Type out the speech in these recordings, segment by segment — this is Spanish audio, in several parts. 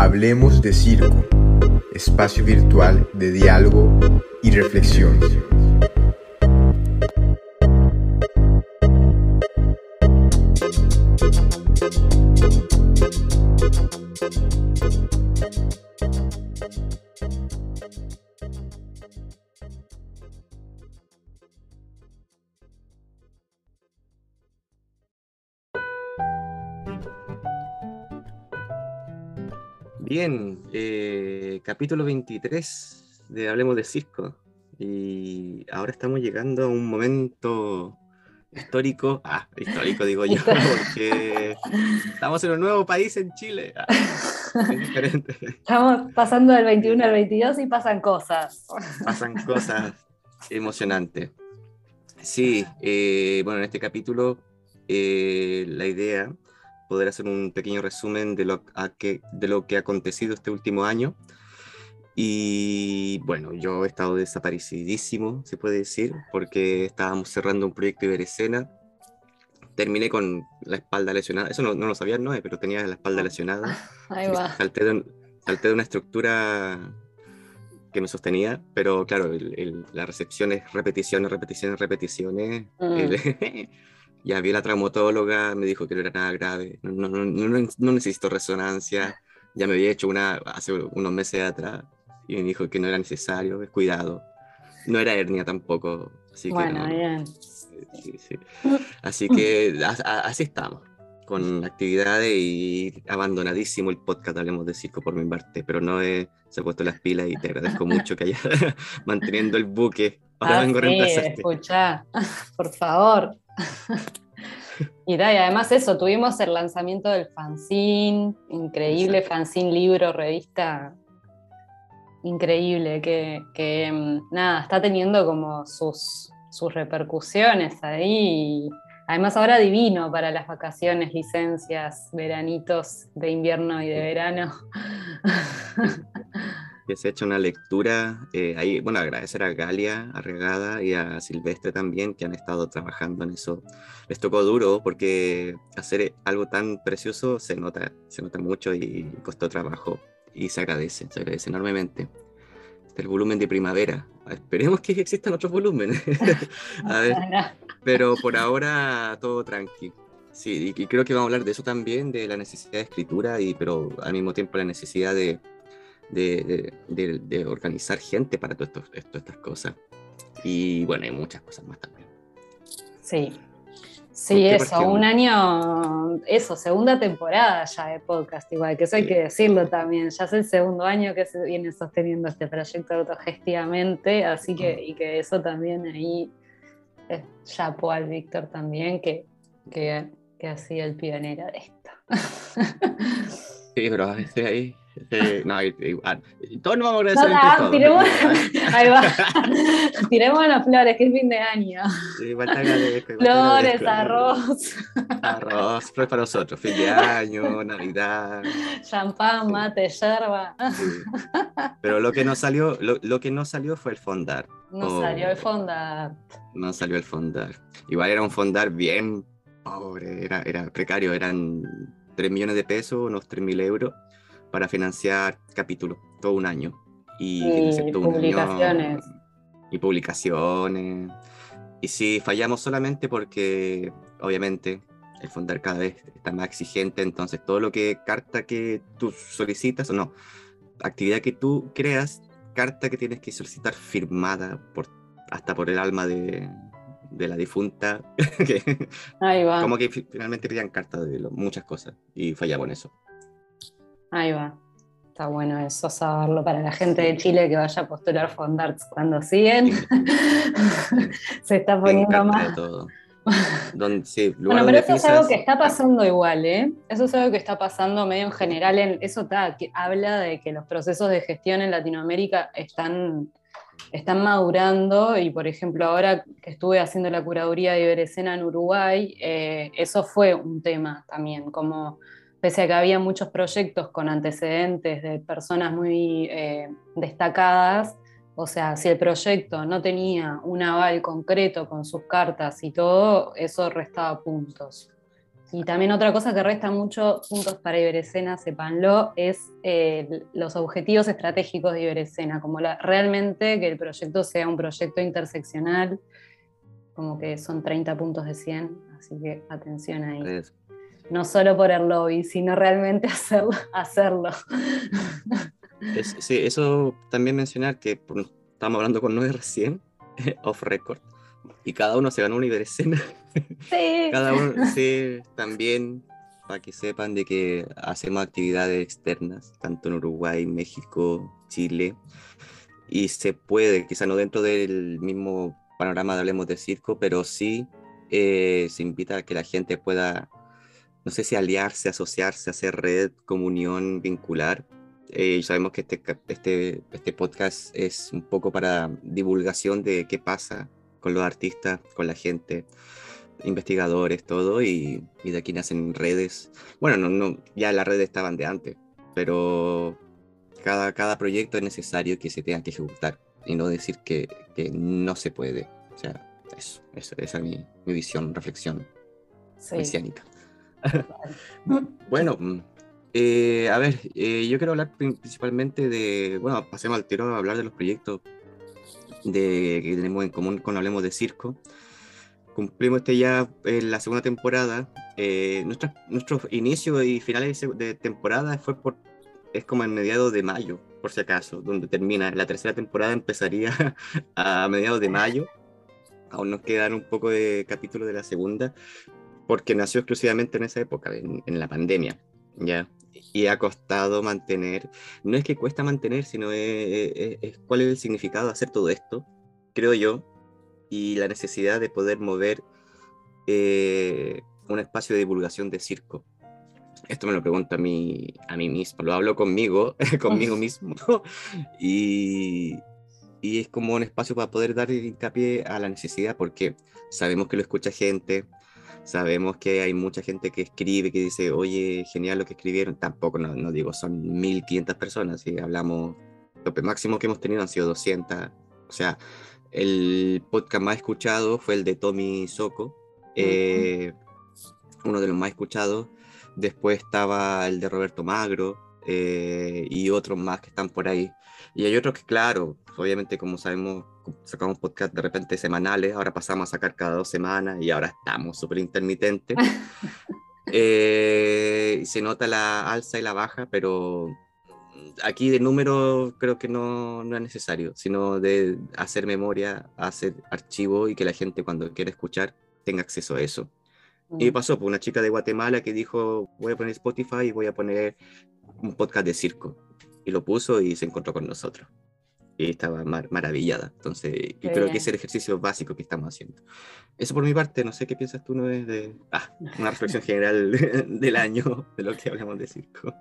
Hablemos de Circo, espacio virtual de diálogo y reflexión. Capítulo 23 de Hablemos de Circo. Y ahora estamos llegando a un momento histórico, ah, histórico digo yo, porque estamos en un nuevo país en Chile. Ah, es. Estamos pasando del 21 al 22 y pasan cosas. Pasan cosas emocionantes. Sí, eh, bueno, en este capítulo eh, la idea poder hacer un pequeño resumen de lo, que, de lo que ha acontecido este último año. Y bueno, yo he estado desaparecidísimo, se puede decir, porque estábamos cerrando un proyecto Iberescena. Terminé con la espalda lesionada. Eso no, no lo sabía, no, pero tenía la espalda lesionada. Ahí va. Salté de, salté de una estructura que me sostenía, pero claro, la recepción es repeticiones, repeticiones, repeticiones. Mm. ya vi la traumatóloga, me dijo que no era nada grave, no, no, no, no, necesito resonancia, ya me había hecho una hace unos meses atrás y me dijo que no era necesario, cuidado. No era hernia tampoco. Así bueno, que bien. Sí, sí. Así que así estamos, con actividades y abandonadísimo el podcast Hablemos de Circo por mi parte, pero no he, se ha puesto las pilas y te agradezco mucho que hayas manteniendo el buque. Ahora Ah, vengo a sí, reemplazarte. escuchá, por favor. Y, da, y además eso, tuvimos el lanzamiento del fanzine, increíble fanzine, libro, revista, increíble, que, que, mm, nada, está teniendo como sus, sus repercusiones ahí. y además ahora divino para las vacaciones, licencias, veranitos de invierno y de verano. que se ha hecho una lectura. eh, ahí, bueno, agradecer a Galia Arregada y a Silvestre también, que han estado trabajando en eso. Les tocó duro porque hacer algo tan precioso se nota, se nota mucho y costó trabajo. Y se agradece, se agradece enormemente. Este, el volumen de primavera. Esperemos que existan otros volúmenes. a ver, pero por ahora todo tranqui. Sí, y, creo que vamos a hablar de eso también, de la necesidad de escritura, y, pero al mismo tiempo la necesidad de, de, de, de- organizar gente para esto- estas cosas. Y bueno, hay muchas cosas más también. Sí. ¿Con Sí, eso, un año, eso, segunda temporada ya de podcast, igual, que eso hay que decirlo también. Ya es el segundo año que se viene sosteniendo este proyecto autogestivamente, así que, y que eso también ahí, eh, chapo al Víctor también, que, que, que ha sido el pionero de esto. Sí, pero a veces ahí. Eh, no, y- y- ah, y todos nos vamos a No, agradecer entre todos. tiremos, ahí va. tiremos las flores, que es fin de año. Sí, igual te agradezco, igual te Flores, agradezco. arroz, Arroz, flores para nosotros. Fin de año, Navidad. champán, Sí. mate, yerba. sí. Pero lo que no salió, lo, lo que no salió fue el fondar. No Oh. salió el fonda. No salió el fondar. Igual era un fondar bien pobre, era, era precario, eran 3 millones de pesos, unos 3 mil euros, para financiar capítulos, todo un año. Y, Y un año- publicaciones. y publicaciones. Y sí, fallamos solamente porque, obviamente, el fondar cada vez está más exigente, entonces todo lo que carta que tú solicitas, o no, actividad que tú creas, carta que tienes que solicitar firmada por, hasta por el alma de, de la difunta, que Ahí va, como que fi- finalmente pedían carta de lo- muchas cosas y fallamos en eso. Ahí va. Está bueno eso saberlo para la gente de Chile que vaya a postular Fondarts cuando siguen. Se está poniendo más. todo. Donde, sí, lugar Bueno, pero eso es algo que está pasando igual, ¿eh? Eso es algo que está pasando medio en general. En, eso ta, que habla de que los procesos de gestión en Latinoamérica están, están madurando y, por ejemplo, ahora que estuve haciendo la curaduría de Iberescena en Uruguay, eh, eso fue un tema también, como pese a que había muchos proyectos con antecedentes de personas muy eh, destacadas, o sea, si el proyecto no tenía un aval concreto con sus cartas y todo, eso restaba puntos. Y también otra cosa que resta mucho puntos para Iberescena, sepanlo, es eh, los objetivos estratégicos de Iberescena, como realmente que el proyecto sea un proyecto interseccional, como que son 30 puntos de 100, así que atención ahí. No solo por el lobby, sino realmente hacerlo. hacerlo. sí, eso también mencionar que estamos hablando con Noé recién, off record, y cada uno se ganó una Iberescena. Sí. Cada uno, sí, también para que sepan de que hacemos actividades externas, tanto en Uruguay, México, Chile, y se puede, quizá no dentro del mismo panorama de Hablemos de Circo, pero sí eh, se invita a que la gente pueda, no sé si aliarse, asociarse, hacer red, comunión, vincular. Eh, sabemos que este, este, este podcast es un poco para divulgación de qué pasa con los artistas, con la gente, investigadores, todo, y, y de aquí nacen redes. Bueno, no, no, ya las redes estaban de antes, pero cada, cada proyecto es necesario que se tenga que ejecutar y no decir que, que no se puede. O sea, eso, esa es mi, mi visión, reflexión mesiánica. bueno, eh, a ver, eh, yo quiero hablar principalmente de, bueno, pasemos al tiro a hablar de los proyectos de, que tenemos en común cuando hablemos de circo. Cumplimos este ya en la segunda temporada. Eh, nuestro, nuestro inicio y finales de temporada fue por, es como en mediados de mayo, por si acaso, donde termina. La tercera temporada empezaría a mediados de mayo. Aún nos quedan un poco de capítulos de la segunda, porque nació exclusivamente en esa época, en, en la pandemia. ¿ya? y ha costado mantener, no es que cuesta mantener, sino es, cuál es el significado de hacer todo esto, creo yo, y la necesidad de poder mover eh, un espacio de divulgación de circo. Esto me lo pregunto a mí, a mí mismo, lo hablo conmigo, conmigo mismo, y, y es como un espacio para poder dar hincapié a la necesidad, porque sabemos que lo escucha gente, Sabemos que hay mucha gente que escribe, que dice, oye, genial lo que escribieron. Tampoco, no, digo, son 1500 personas. Si hablamos, lo máximo que hemos tenido han sido 200. O sea, el podcast más escuchado fue el de Tommy Soco, eh, uno de los más escuchados. Después estaba el de Roberto Magro eh, y otros más que están por ahí. Y hay otros que, claro, obviamente como sabemos, sacamos podcast de repente semanales, ahora pasamos a sacar cada dos semanas y ahora estamos súper intermitentes. eh, se nota la alza y la baja, pero aquí de número creo que no, no, es necesario, sino de hacer memoria, hacer archivo y que la gente cuando quiera escuchar tenga acceso a eso. Y mm. pasó por una chica de Guatemala que dijo, voy a poner Spotify y voy a poner un podcast de circo. Y lo puso y se encontró con nosotros y estaba maravillada. Entonces, yo creo que es el ejercicio básico que estamos haciendo. Eso por mi parte, no sé qué piensas tú, ¿no? Es de ah, una reflexión general del año, de lo que hablamos de circo.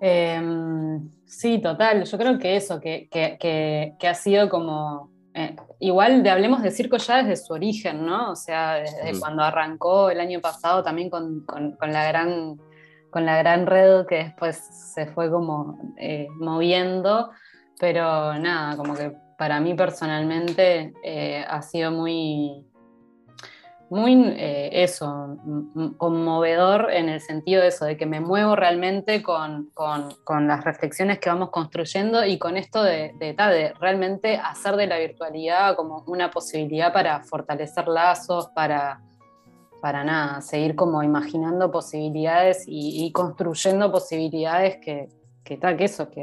Em, sí, total. Yo creo que eso, que, que, que, ha sido como. Eh, igual de hablemos de circo ya desde su origen, ¿no? O sea, desde cuando arrancó el año pasado también con, con, con, la gran, con la gran red que después se fue como eh, moviendo pero nada, como que para mí personalmente eh, ha sido muy, muy eh, eso, conmovedor en el sentido de eso, de que me muevo realmente con, con, las reflexiones que vamos construyendo y con esto de, de, de, realmente hacer de la virtualidad como una posibilidad para fortalecer lazos, para, para nada, seguir como imaginando posibilidades y, construyendo posibilidades que, que, que eso, que,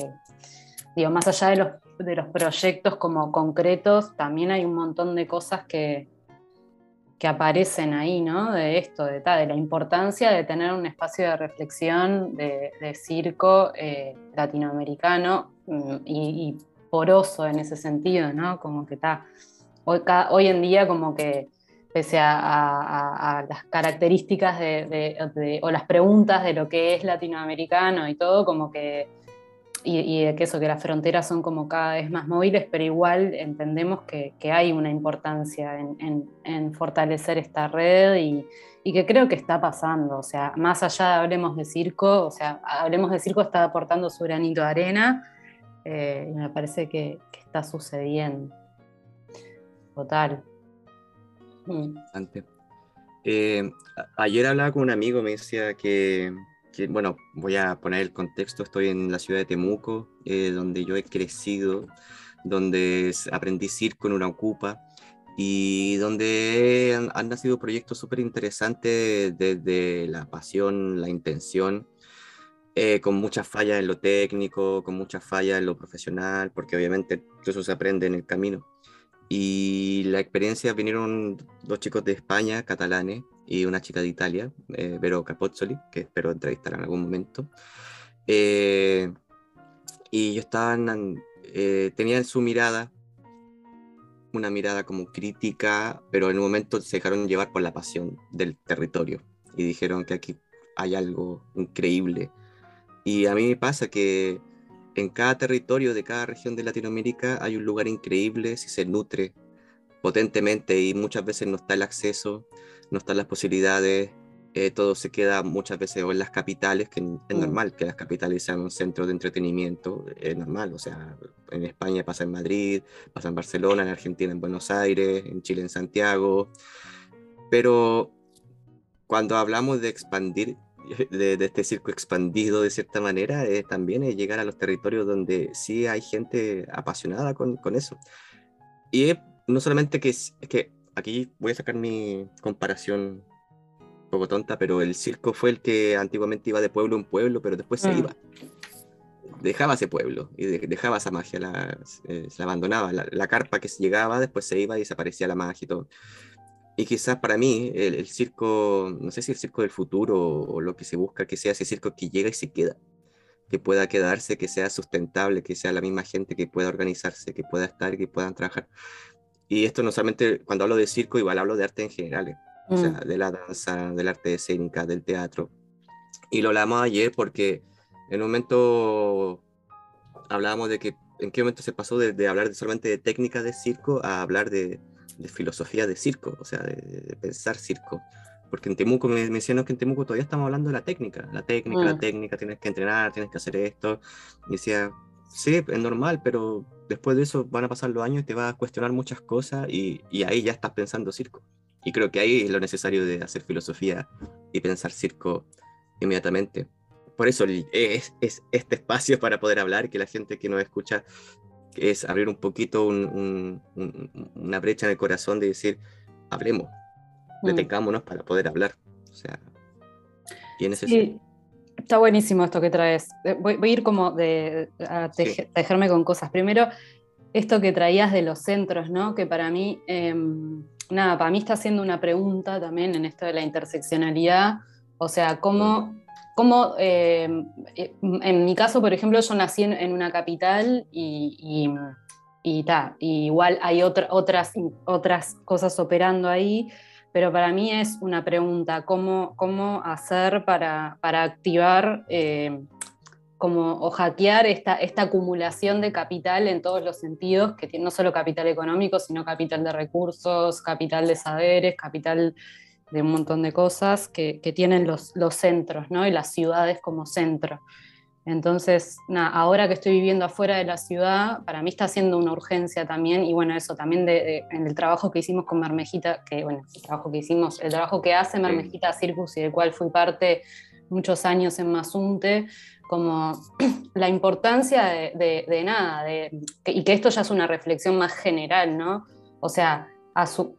digo, más allá de los, de los proyectos como concretos, también hay un montón de cosas que, que aparecen ahí, ¿no? De esto, de, de la importancia de tener un espacio de reflexión de, circo eh, latinoamericano mm, y, poroso en ese sentido, ¿no? Como que está, hoy, hoy, en día como que pese a, las características de, o las preguntas de lo que es latinoamericano y todo, como que y, de que eso, que las fronteras son como cada vez más móviles, pero igual entendemos que, hay una importancia en, fortalecer esta red y, que creo que está pasando, o sea, más allá de Hablemos de Circo, o sea, Hablemos de Circo está aportando su granito de arena eh, y me parece que, está sucediendo. Total. Mm. Eh, ayer hablaba con un amigo, me decía que, bueno, voy a poner el contexto, estoy en la ciudad de Temuco, eh, donde yo he crecido, donde aprendí circo en una ocupa y donde han, han nacido proyectos súper interesantes desde la pasión, la intención, eh, con muchas fallas en lo técnico, con muchas fallas en lo profesional, porque obviamente todo eso se aprende en el camino. Y la experiencia vinieron dos chicos de España, catalanes, y una chica de Italia, eh, Vero Capozzoli, que espero entrevistar en algún momento. Eh, y ellos estaban, eh, tenían su mirada, una mirada como crítica, pero en un momento se dejaron llevar por la pasión del territorio y dijeron que aquí hay algo increíble. Y a mí me pasa que en cada territorio de cada región de Latinoamérica hay un lugar increíble si se nutre potentemente y muchas veces no está el acceso, no están las posibilidades, eh, todo se queda muchas veces en las capitales, que es mm. normal que las capitales sean un centro de entretenimiento, es normal, o sea, en España pasa en Madrid, pasa en Barcelona, en Argentina en Buenos Aires, en Chile en Santiago, pero cuando hablamos de expandir de, este circo expandido de cierta manera, eh, también es llegar a los territorios donde sí hay gente apasionada con, con eso. Y no solamente que, es, que aquí voy a sacar mi comparación un poco tonta, pero el circo fue el que antiguamente iba de pueblo en pueblo, pero después se mm. iba. Dejaba ese pueblo y dejaba esa magia, la, eh, se la abandonaba. La, la, carpa que llegaba, después se iba y desaparecía la magia y todo. Y quizás para mí el, circo, no sé si el circo del futuro o, lo que se busca que sea ese circo que llega y se queda, que pueda quedarse, que sea sustentable, que sea la misma gente que pueda organizarse, que pueda estar, que puedan trabajar. Y esto no solamente cuando hablo de circo, igual hablo de arte en general, o sea, mm. de la danza, del arte escénica, del teatro. Y lo hablamos ayer porque en un momento hablábamos de que en qué momento se pasó de, de hablar solamente de técnicas de circo a hablar de, de filosofía de circo, o sea, de, pensar circo. Porque en Temuco me mencionó que en Temuco todavía estamos hablando de la técnica, la técnica, la mm. técnica, tienes que entrenar, tienes que hacer esto. Y decía, sí, es normal, pero después de eso van a pasar los años y te vas a cuestionar muchas cosas y, y ahí ya estás pensando circo. Y creo que ahí es lo necesario de hacer filosofía y pensar circo inmediatamente. Por eso es, es este espacio para poder hablar, que la gente que nos escucha es abrir un poquito una brecha en el corazón de decir, hablemos, mm. detengámonos para poder hablar. O sea, ese sí. Está buenísimo esto que traes. Eh, voy, a ir como de, a, tejerme con cosas. Primero, esto que traías de los centros, ¿no? Que para mí, em, nada, para mí está haciendo una pregunta también en esto de la interseccionalidad. O sea, cómo como eh, en mi caso, por ejemplo, yo nací en, una capital y, y, igual hay otras, otras cosas operando ahí, pero para mí es una pregunta, ¿cómo, cómo hacer para, para activar em, como, o hackear esta, esta acumulación de capital en todos los sentidos, que tiene no solo capital económico, sino capital de recursos, capital de saberes, capital de un montón de cosas que, tienen los, los, centros ¿no? y las ciudades como centro. Entonces, ahora que estoy viviendo afuera de la ciudad, para mí está siendo una urgencia también, y bueno, eso también de, en el trabajo que hicimos con Mermejita, que bueno, el trabajo que hicimos, el trabajo que hace Mermejita Circus y del cual fui parte muchos años en Mazunte, como la importancia de, de nada, y que esto ya es una reflexión más general, ¿no? O sea,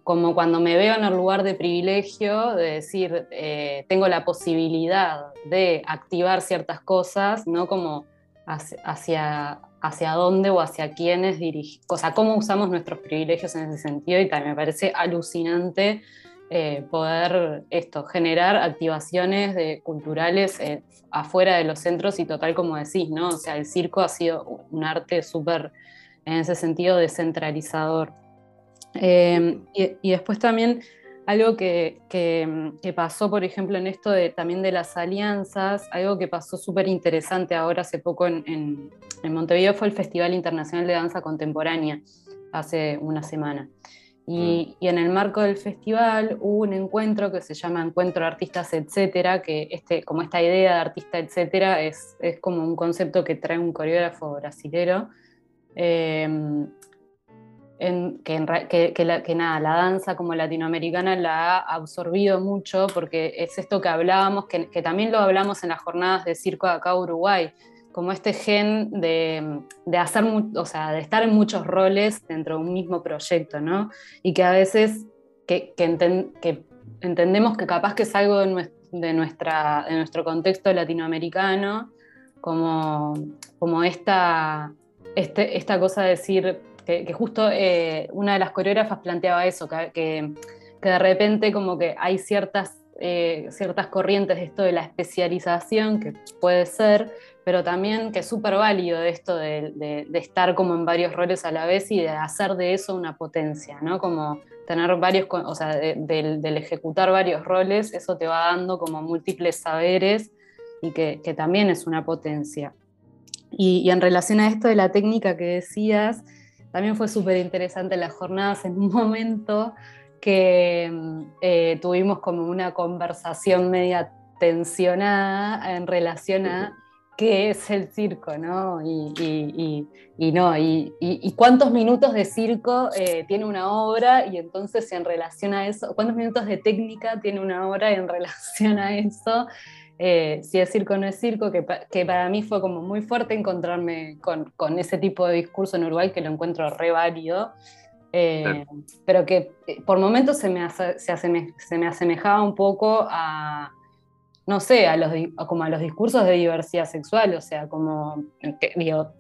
como cuando me veo en el lugar de privilegio, de decir, eh, tengo la posibilidad de activar ciertas cosas, ¿no? Como hacia, hacia dónde o hacia quiénes dirigir, o sea, cómo usamos nuestros privilegios en ese sentido y tal. Me parece alucinante eh, poder esto, generar activaciones de, culturales eh, afuera de los centros y total como decís, ¿no? O sea, el circo ha sido un arte súper, en ese sentido, descentralizador. Em, y, después también algo que, que, pasó, por ejemplo, en esto de, también de las alianzas, algo que pasó súper interesante ahora hace poco en, en, Montevideo fue el Festival Internacional de Danza Contemporánea, hace una semana. Y, mm. y, en el marco del festival hubo un encuentro que se llama Encuentro de Artistas, etcétera, que este, como esta idea de artista, etcétera, es, es como un concepto que trae un coreógrafo brasilero. Eh, que, que, nada, la danza como latinoamericana la ha absorbido mucho, porque es esto que hablábamos, que, también lo hablamos en las jornadas de circo de acá Uruguay, como este gen de, hacer, o sea, de estar en muchos roles dentro de un mismo proyecto, ¿no? Y que a veces que, entendemos que capaz que es algo de, de, nuestra, de nuestro contexto latinoamericano, como, como esta, este, esta cosa de decir, que, justo eh, una de las coreógrafas planteaba eso, que, de repente como que hay ciertas, eh, ciertas corrientes de esto de la especialización, que puede ser, pero también que es súper válido esto de, estar como en varios roles a la vez y de hacer de eso una potencia, ¿no? Como tener varios, o sea, del, ejecutar varios roles, eso te va dando como múltiples saberes y que, también es una potencia. Y, en relación a esto de la técnica que decías, también fue súper interesante las jornadas en un momento que mm, eh, tuvimos como una conversación media tensionada en relación a qué es el circo, ¿no? Y, no, y, cuántos minutos de circo eh, tiene una obra, y entonces en relación a eso, cuántos minutos de técnica tiene una obra en relación a eso, eh, si es circo o no es circo, que, para mí fue como muy fuerte encontrarme con, ese tipo de discurso en Uruguay, que lo encuentro re válido, eh, pero que eh, por momentos se me, se, me asemejaba un poco a, no sé, a los, como a los discursos de diversidad sexual, o sea, como,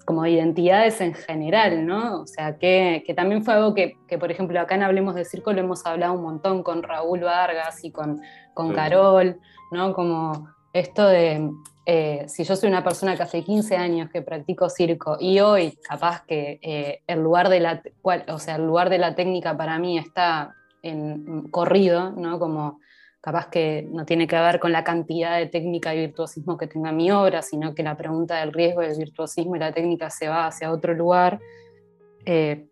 como identidades en general, ¿no? O sea, que, también fue algo que, por ejemplo, acá en Hablemos de Circo lo hemos hablado un montón con Raúl Vargas y con, con Carol, ¿no? Como esto de, eh, si yo soy una persona que hace 15 años que practico circo y hoy capaz que eh, el, lugar de la, o sea, el lugar de la técnica para mí está en corrido, ¿no? como capaz que no tiene que ver con la cantidad de técnica y virtuosismo que tenga mi obra, sino que la pregunta del riesgo del virtuosismo y la técnica se va hacia otro lugar, eh,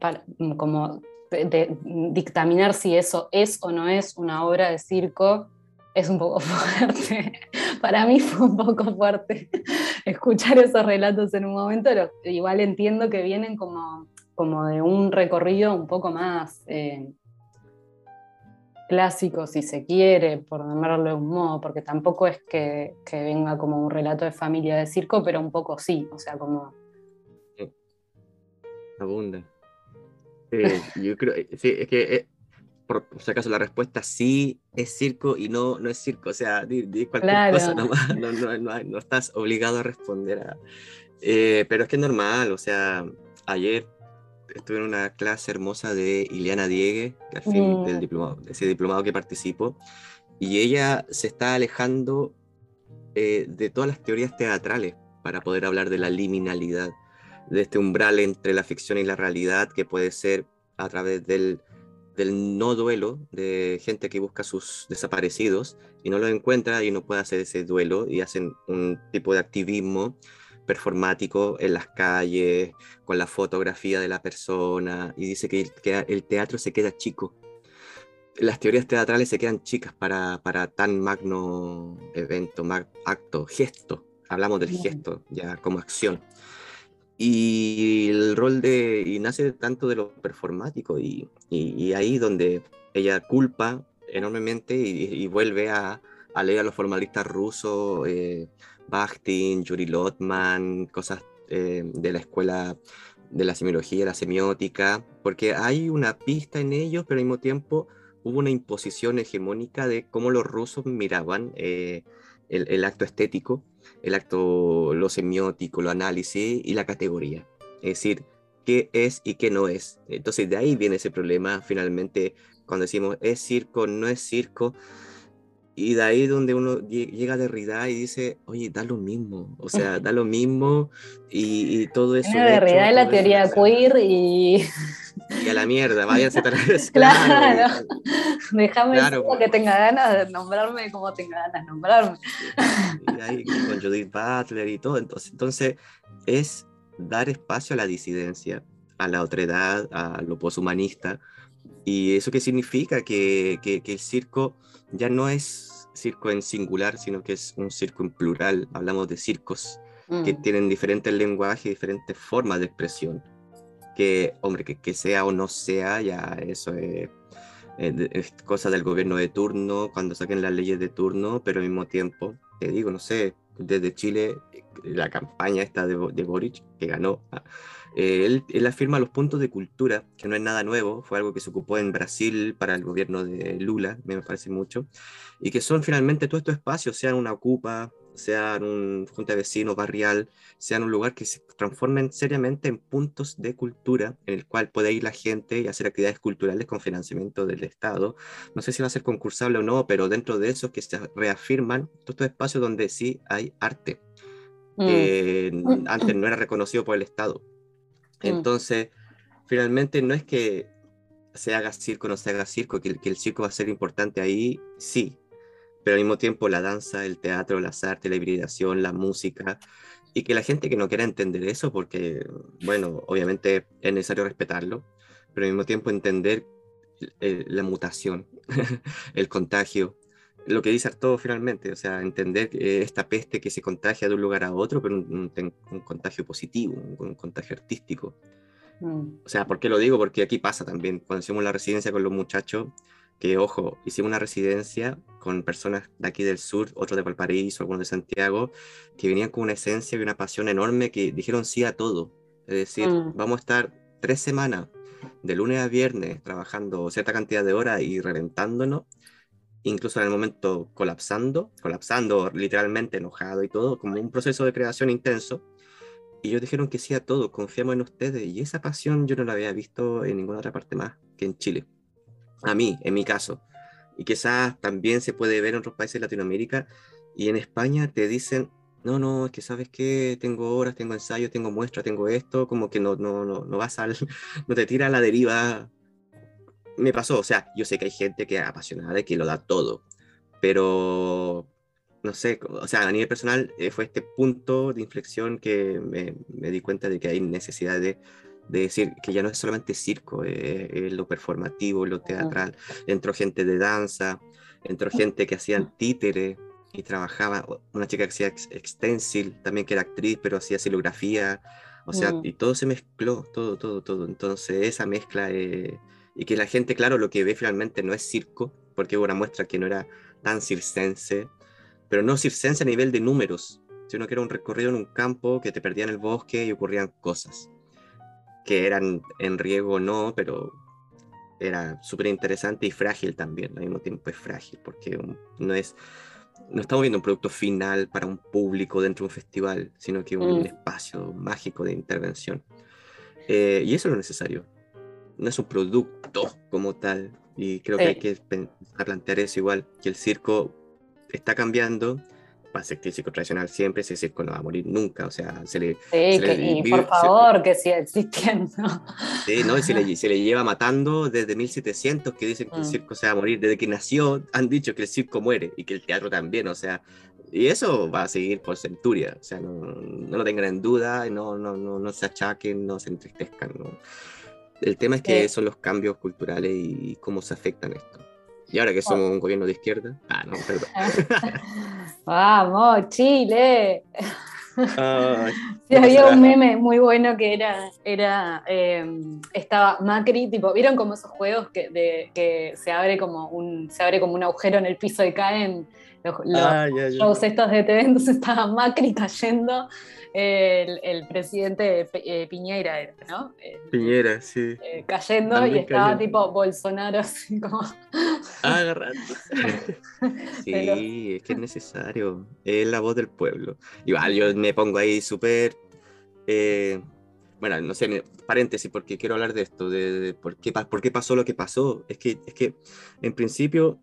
para, como dictaminar si eso es o no es una obra de circo es un poco fuerte. Para mí fue un poco fuerte escuchar esos relatos en un momento, pero igual entiendo que vienen como, como de un recorrido un poco más eh, clásico, si se quiere, por llamarlo de un modo, porque tampoco es que, venga como un relato de familia de circo, pero un poco sí, o sea, como... Abunda. Eh, yo creo, sí, es que eh, por, si acaso la respuesta sí es circo y no, no es circo. O sea, di, cualquier cosa nomás, no, no, no, estás obligado a responder a... Eh, pero es que es normal, o sea, ayer estuve en una clase hermosa de Ileana Diegue, al fin del mm. diplomado, ese diplomado que participo, y ella se está alejando eh, de todas las teorías teatrales para poder hablar de la liminalidad, de este umbral entre la ficción y la realidad que puede ser a través del del no duelo de gente que busca sus desaparecidos y no los encuentra y no puede hacer ese duelo y hacen un tipo de activismo performático en las calles, con la fotografía de la persona, y dice que el, teatro se queda chico. Las teorías teatrales se quedan chicas para, para tan magno evento, acto, gesto. Hablamos del gesto ya como acción. Y el rol de, y nace tanto de lo performático y, y, ahí donde ella culpa enormemente y, vuelve a, leer a los formalistas rusos, eh, Bakhtin, Yuri Lotman, cosas eh, de la escuela de la semiología, la semiótica, porque hay una pista en ellos, pero al mismo tiempo hubo una imposición hegemónica de cómo los rusos miraban eh, el, acto estético el acto, lo semiótico, lo análisis y la categoría. Es decir, qué es y qué no es. Entonces de ahí viene ese problema finalmente cuando decimos es circo, no es circo. Y de ahí donde uno llega a Derrida y dice, oye, da lo mismo, o sea, da lo mismo y, todo eso. Derrida es la teoría queer y... Y a la mierda, váyanse a vez. claro, déjame claro, que tenga ganas de nombrarme como tenga ganas de nombrarme. Y ahí con Judith Butler y todo, entonces, entonces es dar espacio a la disidencia, a la otredad, a lo poshumanista. ¿Y eso qué significa? Que, que, que el circo ya no es circo en singular, sino que es un circo en plural. Hablamos de circos que mm. tienen diferentes lenguajes, diferentes formas de expresión. que, hombre, que, que sea o no sea, ya eso es, es, cosa del gobierno de turno, cuando saquen las leyes de turno, pero al mismo tiempo, te digo, no sé, desde Chile, la campaña esta de, de Boric, que ganó, ah, eh, él, él, afirma los puntos de cultura, que no es nada nuevo, fue algo que se ocupó en Brasil para el gobierno de Lula, me parece mucho, y que son finalmente todos estos espacios, sean una ocupa, sean un junta de vecinos, barrial, sean un lugar que se transformen seriamente en puntos de cultura en el cual puede ir la gente y hacer actividades culturales con financiamiento del Estado. No sé si va a ser concursable o no, pero dentro de eso que se reafirman todos estos espacios donde sí hay arte. Mm. antes no era reconocido por el Estado. Mm. Entonces, finalmente no es que se haga circo o no se haga circo, que, que el circo va a ser importante ahí, sí, pero al mismo tiempo la danza, el teatro, las artes, la hibridación, la música, y que la gente que no quiera entender eso, porque, bueno, obviamente es necesario respetarlo, pero al mismo tiempo entender la mutación, el contagio, lo que dice Arturo finalmente, o sea, entender esta peste que se contagia de un lugar a otro, pero un, un, contagio positivo, un, contagio artístico. Mm. O sea, ¿por qué lo digo? Porque aquí pasa también, cuando hicimos la residencia con los muchachos, que ojo, hicimos una residencia con personas de aquí del sur, otros de Valparaíso, algunos de Santiago, que venían con una esencia y una pasión enorme que dijeron sí a todo. Es decir, mm. vamos a estar tres semanas, de lunes a viernes, trabajando cierta cantidad de horas y reventándonos, incluso en el momento colapsando, colapsando literalmente, enojado y todo, como un proceso de creación intenso. Y ellos dijeron que sí a todo, confiamos en ustedes. Y esa pasión yo no la había visto en ninguna otra parte más que en Chile a mí, en mi caso. Y quizás también se puede ver en otros países de Latinoamérica y en España te dicen, no, no, es que sabes que tengo horas, tengo ensayos, tengo muestras, tengo esto, como que no, no, no, no vas al, no te tira a la deriva. Me pasó, o sea, yo sé que hay gente que es apasionada y que lo da todo, pero no sé, o sea, a nivel personal eh, fue este punto de inflexión que me, me di cuenta de que hay necesidad de de decir que ya no es solamente circo, es lo performativo, lo teatral. Entró gente de danza, entró gente que hacían títere y trabajaba, una chica que hacía extensil, también que era actriz, pero hacía silografía, o sea, y todo se mezcló, todo, todo, todo. Entonces esa mezcla, eh, y que la gente, claro, lo que ve finalmente no es circo, porque hubo una muestra que no era tan circense, pero no circense a nivel de números, sino que era un recorrido en un campo que te perdía en el bosque y ocurrían cosas que eran en riego no, pero era súper interesante y frágil también, al mismo tiempo es frágil, porque no es, no estamos viendo un producto final para un público dentro de un festival, sino que un mm. espacio mágico de intervención. Eh, y eso es lo necesario, no es un producto como tal, y creo que hay que plantear eso igual, que el circo está cambiando, va a ser clásico tradicional siempre, ese circo no va a morir nunca, o sea, se le... Sí, y por favor, que siga existiendo. Sí, ¿no? Y se le, se le, lleva matando desde 1700, que dicen que el mm. circo se va a morir, desde que nació han dicho que el circo muere y que el teatro también, o sea, y eso va a seguir por centuria, o sea, no, no lo tengan en duda, no, no, no, no se achaquen, no se entristezcan, ¿no? El tema es que son los cambios culturales y cómo se afectan esto. Y ahora que somos un gobierno de izquierda. Ah, no, perdón. Vamos, Chile. sí, había un meme muy bueno que era, era em, estaba Macri, tipo, ¿vieron como esos juegos que, de, que se abre como un, se abre como un agujero en el piso y caen los, ah, los estos de TV? Entonces estaba Macri cayendo el, presidente eh, Piñera, ¿no? Piñera, sí. Eh, cayendo y estaba tipo Bolsonaro así como... Ah, agarrando. sí, es que es necesario. Es la voz del pueblo. Igual yo me pongo ahí súper... Eh, bueno, no sé, paréntesis, porque quiero hablar de esto, de, por, qué, por, qué, pasó lo que pasó. Es que, es que en principio,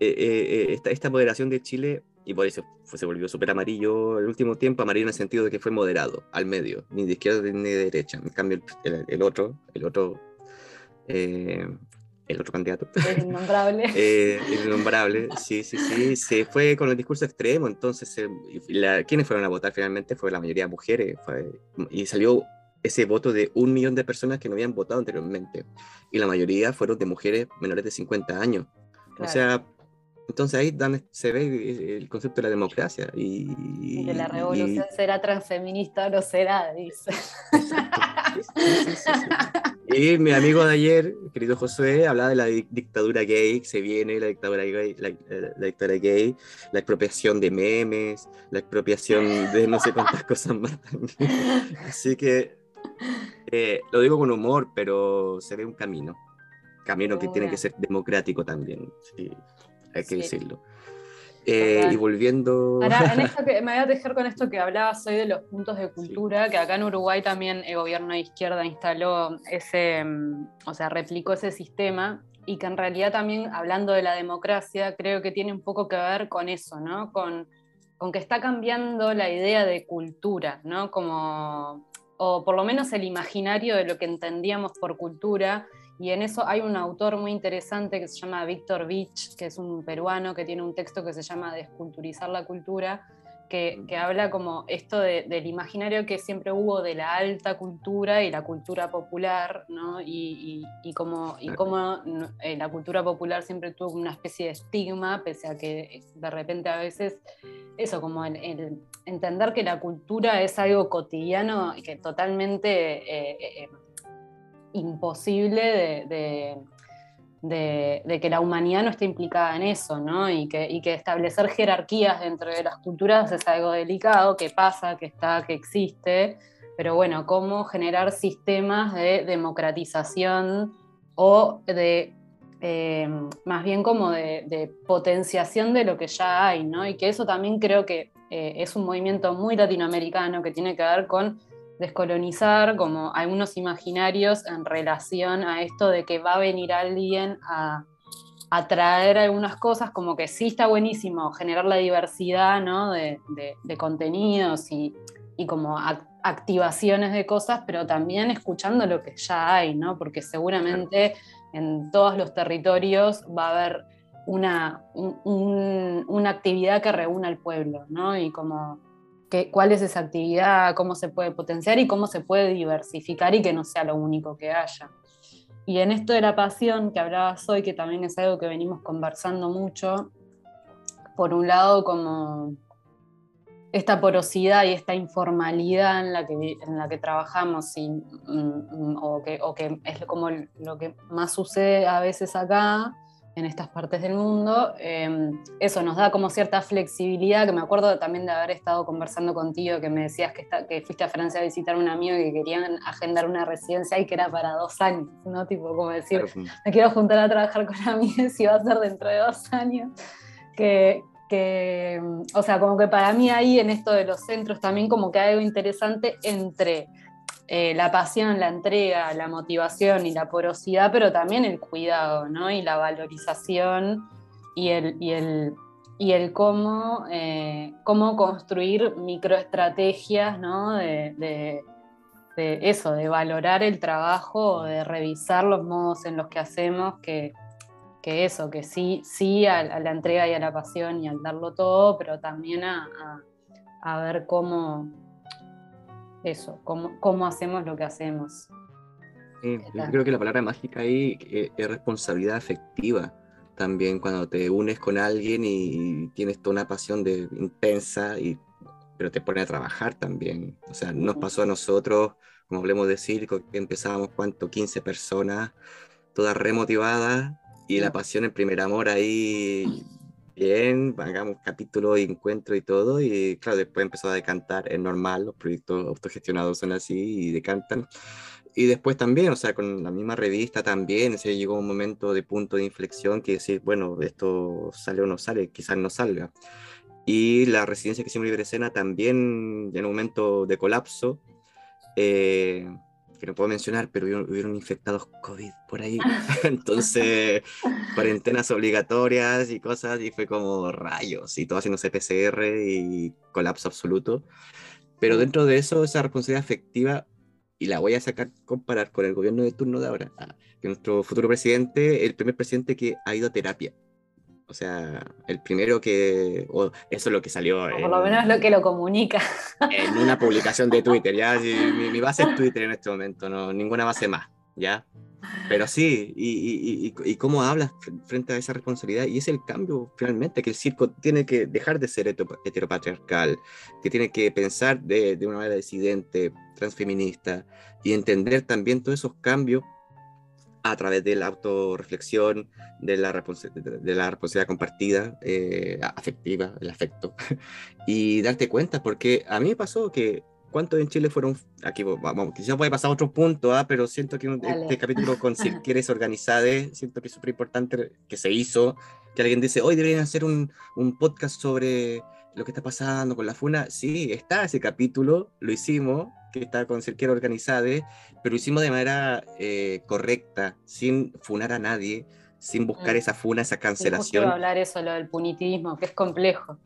esta, esta moderación de Chile y por eso se volvió súper amarillo el último tiempo, amarillo en el sentido de que fue moderado, al medio, ni de izquierda ni de derecha. En cambio, el, otro, el otro, eh, el otro candidato. El innombrable. eh, el innombrable, sí, sí, sí, se fue con el discurso extremo, entonces, la, ¿quiénes fueron a votar finalmente? Fue la mayoría de mujeres, y salió ese voto de un millón de personas que no habían votado anteriormente, y la mayoría fueron de mujeres menores de 50 años. O sea, Entonces ahí se ve el concepto de la democracia. Y, que la revolución será transfeminista o no será, dice. y mi amigo de ayer, querido Josué, hablaba de la dictadura gay, se viene la dictadura gay, la, dictadura gay, la expropiación de memes, la expropiación de no sé cuántas cosas más también. Así que eh, lo digo con humor, pero se ve un camino. Camino que tiene que ser democrático también. Sí hay que decirlo. Eh, y volviendo. Ahora, en esto que, me voy a dejar con esto que hablabas hoy de los puntos de cultura, que acá en Uruguay también el gobierno de izquierda instaló ese, mm, o sea, replicó ese sistema y que en realidad también, hablando de la democracia, creo que tiene un poco que ver con eso, ¿no? Con, con que está cambiando la idea de cultura, ¿no? Como, o por lo menos el imaginario de lo que entendíamos por cultura y en eso hay un autor muy interesante que se llama Víctor Vich, que es un peruano que tiene un texto que se llama Desculturizar la cultura, que, que habla como esto del imaginario que siempre hubo de la alta cultura y la cultura popular, ¿no? y, y, como, y cómo eh, la cultura popular siempre tuvo una especie de estigma, pese a que de repente a veces eso, como el, entender que la cultura es algo cotidiano y que totalmente... Eh, eh, imposible de, que la humanidad no esté implicada en eso, ¿no? Y que, establecer jerarquías dentro de las culturas es algo delicado, que pasa, que está, que existe, pero bueno, cómo generar sistemas de democratización o de, eh, más bien como de, potenciación de lo que ya hay, ¿no? Y que eso también creo que eh, es un movimiento muy latinoamericano que tiene que ver con descolonizar como algunos imaginarios en relación a esto de que va a venir alguien a, traer algunas cosas, como que sí está buenísimo generar la diversidad de, contenidos y, como activaciones de cosas, pero también escuchando lo que ya hay, ¿no? porque seguramente en todos los territorios va a haber una, una actividad que reúna al pueblo, ¿no? y como cuál es esa actividad, cómo se puede potenciar y cómo se puede diversificar y que no sea lo único que haya. Y en esto de la pasión que hablabas hoy, que también es algo que venimos conversando mucho, por un lado como esta porosidad y esta informalidad en la que, en la que trabajamos y, mm, o, que, o que es como lo que más sucede a veces acá, en estas partes del mundo. Em, eso nos da como cierta flexibilidad, que me acuerdo también de haber estado conversando contigo, que me decías que, que fuiste a Francia a visitar a un amigo y que querían agendar una residencia y que era para dos años, ¿no? Tipo, como decir, me quiero juntar a trabajar con amigos y va a ser dentro de dos años. Que, que, o sea, como que para mí ahí en esto de los centros también como que hay algo interesante entre eh, la pasión, la entrega, la motivación y la porosidad, pero también el cuidado, ¿no? Y la valorización y el, y el, y el cómo, eh, cómo construir microestrategias, ¿no? De, eso, de valorar el trabajo, de revisar los modos en los que hacemos, que, eso, que sí, sí a, la entrega y a la pasión y al darlo todo, pero también a ver cómo, eso, cómo, hacemos lo que hacemos. yo creo que la palabra mágica ahí es responsabilidad afectiva también cuando te unes con alguien y tienes toda una pasión de, intensa, y, pero te pone a trabajar también. O sea, nos pasó a nosotros, como hablemos de circo, que empezábamos, ¿cuánto? 15 personas, todas remotivadas, y la pasión, el primer amor ahí bien, hagamos capítulos y encuentros y todo, y claro, después empezó a decantar, es normal, los proyectos autogestionados son así y decantan. Y después también, o sea, con la misma revista también, se llegó un momento de punto de inflexión que decir, bueno, esto sale o no sale, quizás no salga. Y la residencia que hicimos Libre Escena también, en un momento de colapso, eh, que no puedo mencionar, pero hubieron, infectados COVID por ahí. Entonces, cuarentenas obligatorias y cosas, y fue como rayos, y todo haciendo PCR y colapso absoluto. Pero dentro de eso, esa responsabilidad afectiva, y la voy a sacar, comparar con el gobierno de turno de ahora, ah, que nuestro futuro presidente, el primer presidente que ha ido a terapia. O sea, el primero que. eso es lo que salió. por lo menos lo que lo comunica. En una publicación de Twitter. Ya, mi, base es Twitter en este momento, no, ninguna base más. ¿ya? Pero sí, y, y, cómo hablas frente a esa responsabilidad, y es el cambio finalmente, que el circo tiene que dejar de ser heteropatriarcal, que tiene que pensar de, de una manera disidente, transfeminista, y entender también todos esos cambios a través de la autorreflexión, de la, de la responsabilidad compartida, eh, afectiva, el afecto, y darte cuenta, porque a mí me pasó que ¿Cuántos en Chile fueron? Aquí vamos, quizás voy a pasar a otro punto, ¿ah? pero siento que este capítulo con si quieres organizar, siento que es súper importante que se hizo, que alguien dice, hoy deberían hacer un, un, podcast sobre lo que está pasando con la FUNA. Sí, está ese capítulo, lo hicimos, que está con Cirquera Organizada, pero lo hicimos de manera eh, correcta, sin funar a nadie, sin buscar mm. esa funa, esa cancelación. Sí, hablar eso, lo del punitivismo, que es complejo.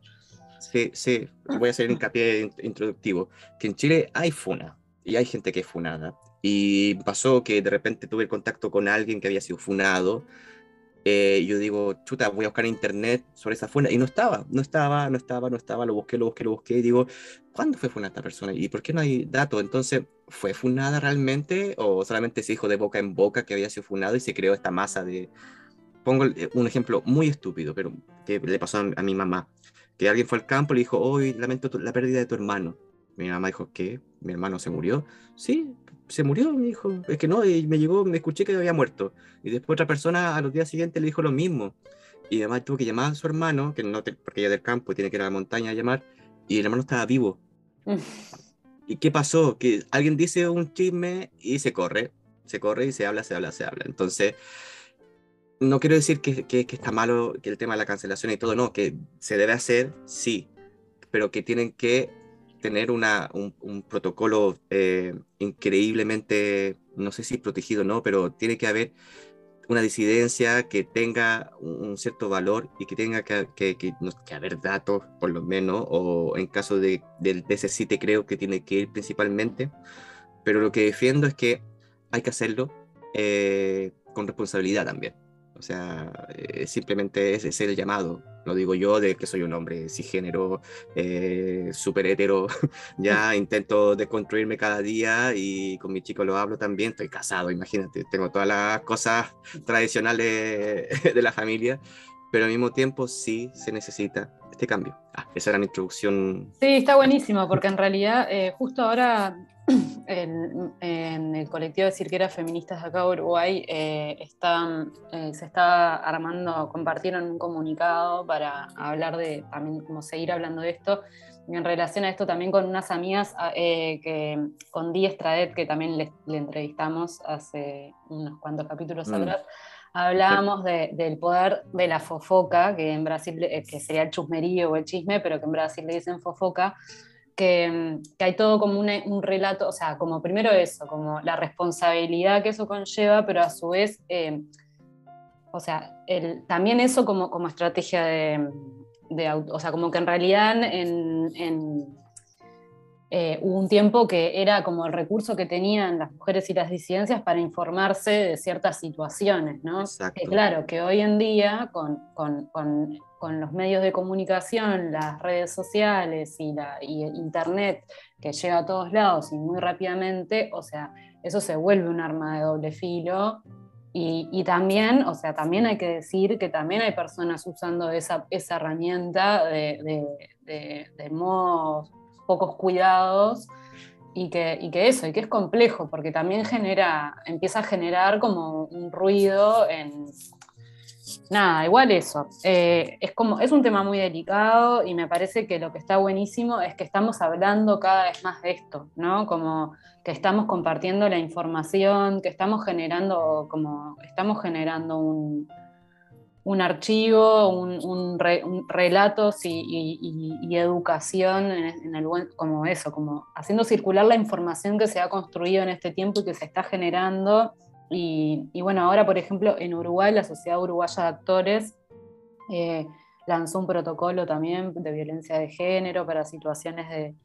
Sí, sí, voy a hacer hincapié introductivo, que en Chile hay funa y hay gente que es funada. Y pasó que de repente tuve contacto con alguien que había sido funado. Eh, yo digo, chuta, voy a buscar en internet sobre esa funa. Y no estaba, no estaba, no estaba, no estaba. Lo busqué, lo busqué, lo busqué. Y digo, ¿cuándo fue funada esta persona? ¿Y por qué no hay datos? Entonces, ¿fue funada realmente? ¿O solamente se dijo de boca en boca que había sido funado y se creó esta masa de. Pongo un ejemplo muy estúpido, pero que le pasó a mi mamá que alguien fue al campo y le dijo, hoy lamento la pérdida de tu hermano. Mi mamá dijo, ¿qué? ¿Mi hermano se murió? Sí, se murió, me dijo. Es que no, y me llegó, me escuché que había muerto. Y después otra persona a los días siguientes le dijo lo mismo. Y además tuvo que llamar a su hermano, que no porque ella del campo tiene que ir a la montaña a llamar, y el hermano estaba vivo. ¿Y qué pasó? Que alguien dice un chisme y se corre, se corre y se habla, se habla, se habla. Entonces, no quiero decir que, que, está malo que el tema de la cancelación y todo, no, que se debe hacer, sí, pero que tienen que tener un, protocolo eh, increíblemente, no sé si protegido o no, pero tiene que haber una disidencia que tenga un, cierto valor y que tenga que, que, que, haber datos, por lo menos, o en caso de, del DCC creo que tiene que ir principalmente, pero lo que defiendo es que hay que hacerlo eh, con responsabilidad también. O sea, eh, simplemente es, es, el llamado. Lo digo yo de que soy un hombre cisgénero, eh, súper hetero. ya intento desconstruirme cada día y con mi chico lo hablo también. Estoy casado, imagínate. Tengo todas las cosas tradicionales de la familia. Pero al mismo tiempo sí se necesita este cambio. Ah, esa era mi introducción. Sí, está buenísimo, porque en realidad eh, justo ahora en, el colectivo de cirqueras feministas de acá de Uruguay eh, eh, se está armando, compartieron un comunicado para hablar de, también como seguir hablando de esto, en relación a esto también con unas amigas, ah, eh, que, con Di Estradet, que también le, entrevistamos hace unos cuantos capítulos mm. atrás, hablábamos del poder de la fofoca, que en Brasil que sería el chusmerío o el chisme, pero que en Brasil le dicen fofoca, que, hay todo como un, relato, o sea, como primero eso, como la responsabilidad que eso conlleva, pero a su vez, eh, o sea, el, también eso como, como estrategia de, de, o sea, como que en realidad en, eh, hubo un tiempo que era como el recurso que tenían las mujeres y las disidencias para informarse de ciertas situaciones, ¿no? claro, que hoy en día con, con, con con los medios de comunicación, las redes sociales y, la, Internet que llega a todos lados y muy rápidamente, o sea, eso se vuelve un arma de doble filo. Y, también, o sea, también hay que decir que también hay personas usando esa, esa herramienta de, de, modos pocos cuidados y que, y que, eso, y que es complejo, porque también genera, empieza a generar como un ruido en, nada, igual eso. Eh, es, como, es un tema muy delicado y me parece que lo que está buenísimo es que estamos hablando cada vez más de esto, ¿no? Como que estamos compartiendo la información, que estamos generando, como, estamos generando un, un archivo, un, relatos y, educación en, el como eso, como haciendo circular la información que se ha construido en este tiempo y que se está generando y, bueno, ahora, por ejemplo, en Uruguay, la Sociedad Uruguaya de Actores eh, lanzó un protocolo también de violencia de género para situaciones de,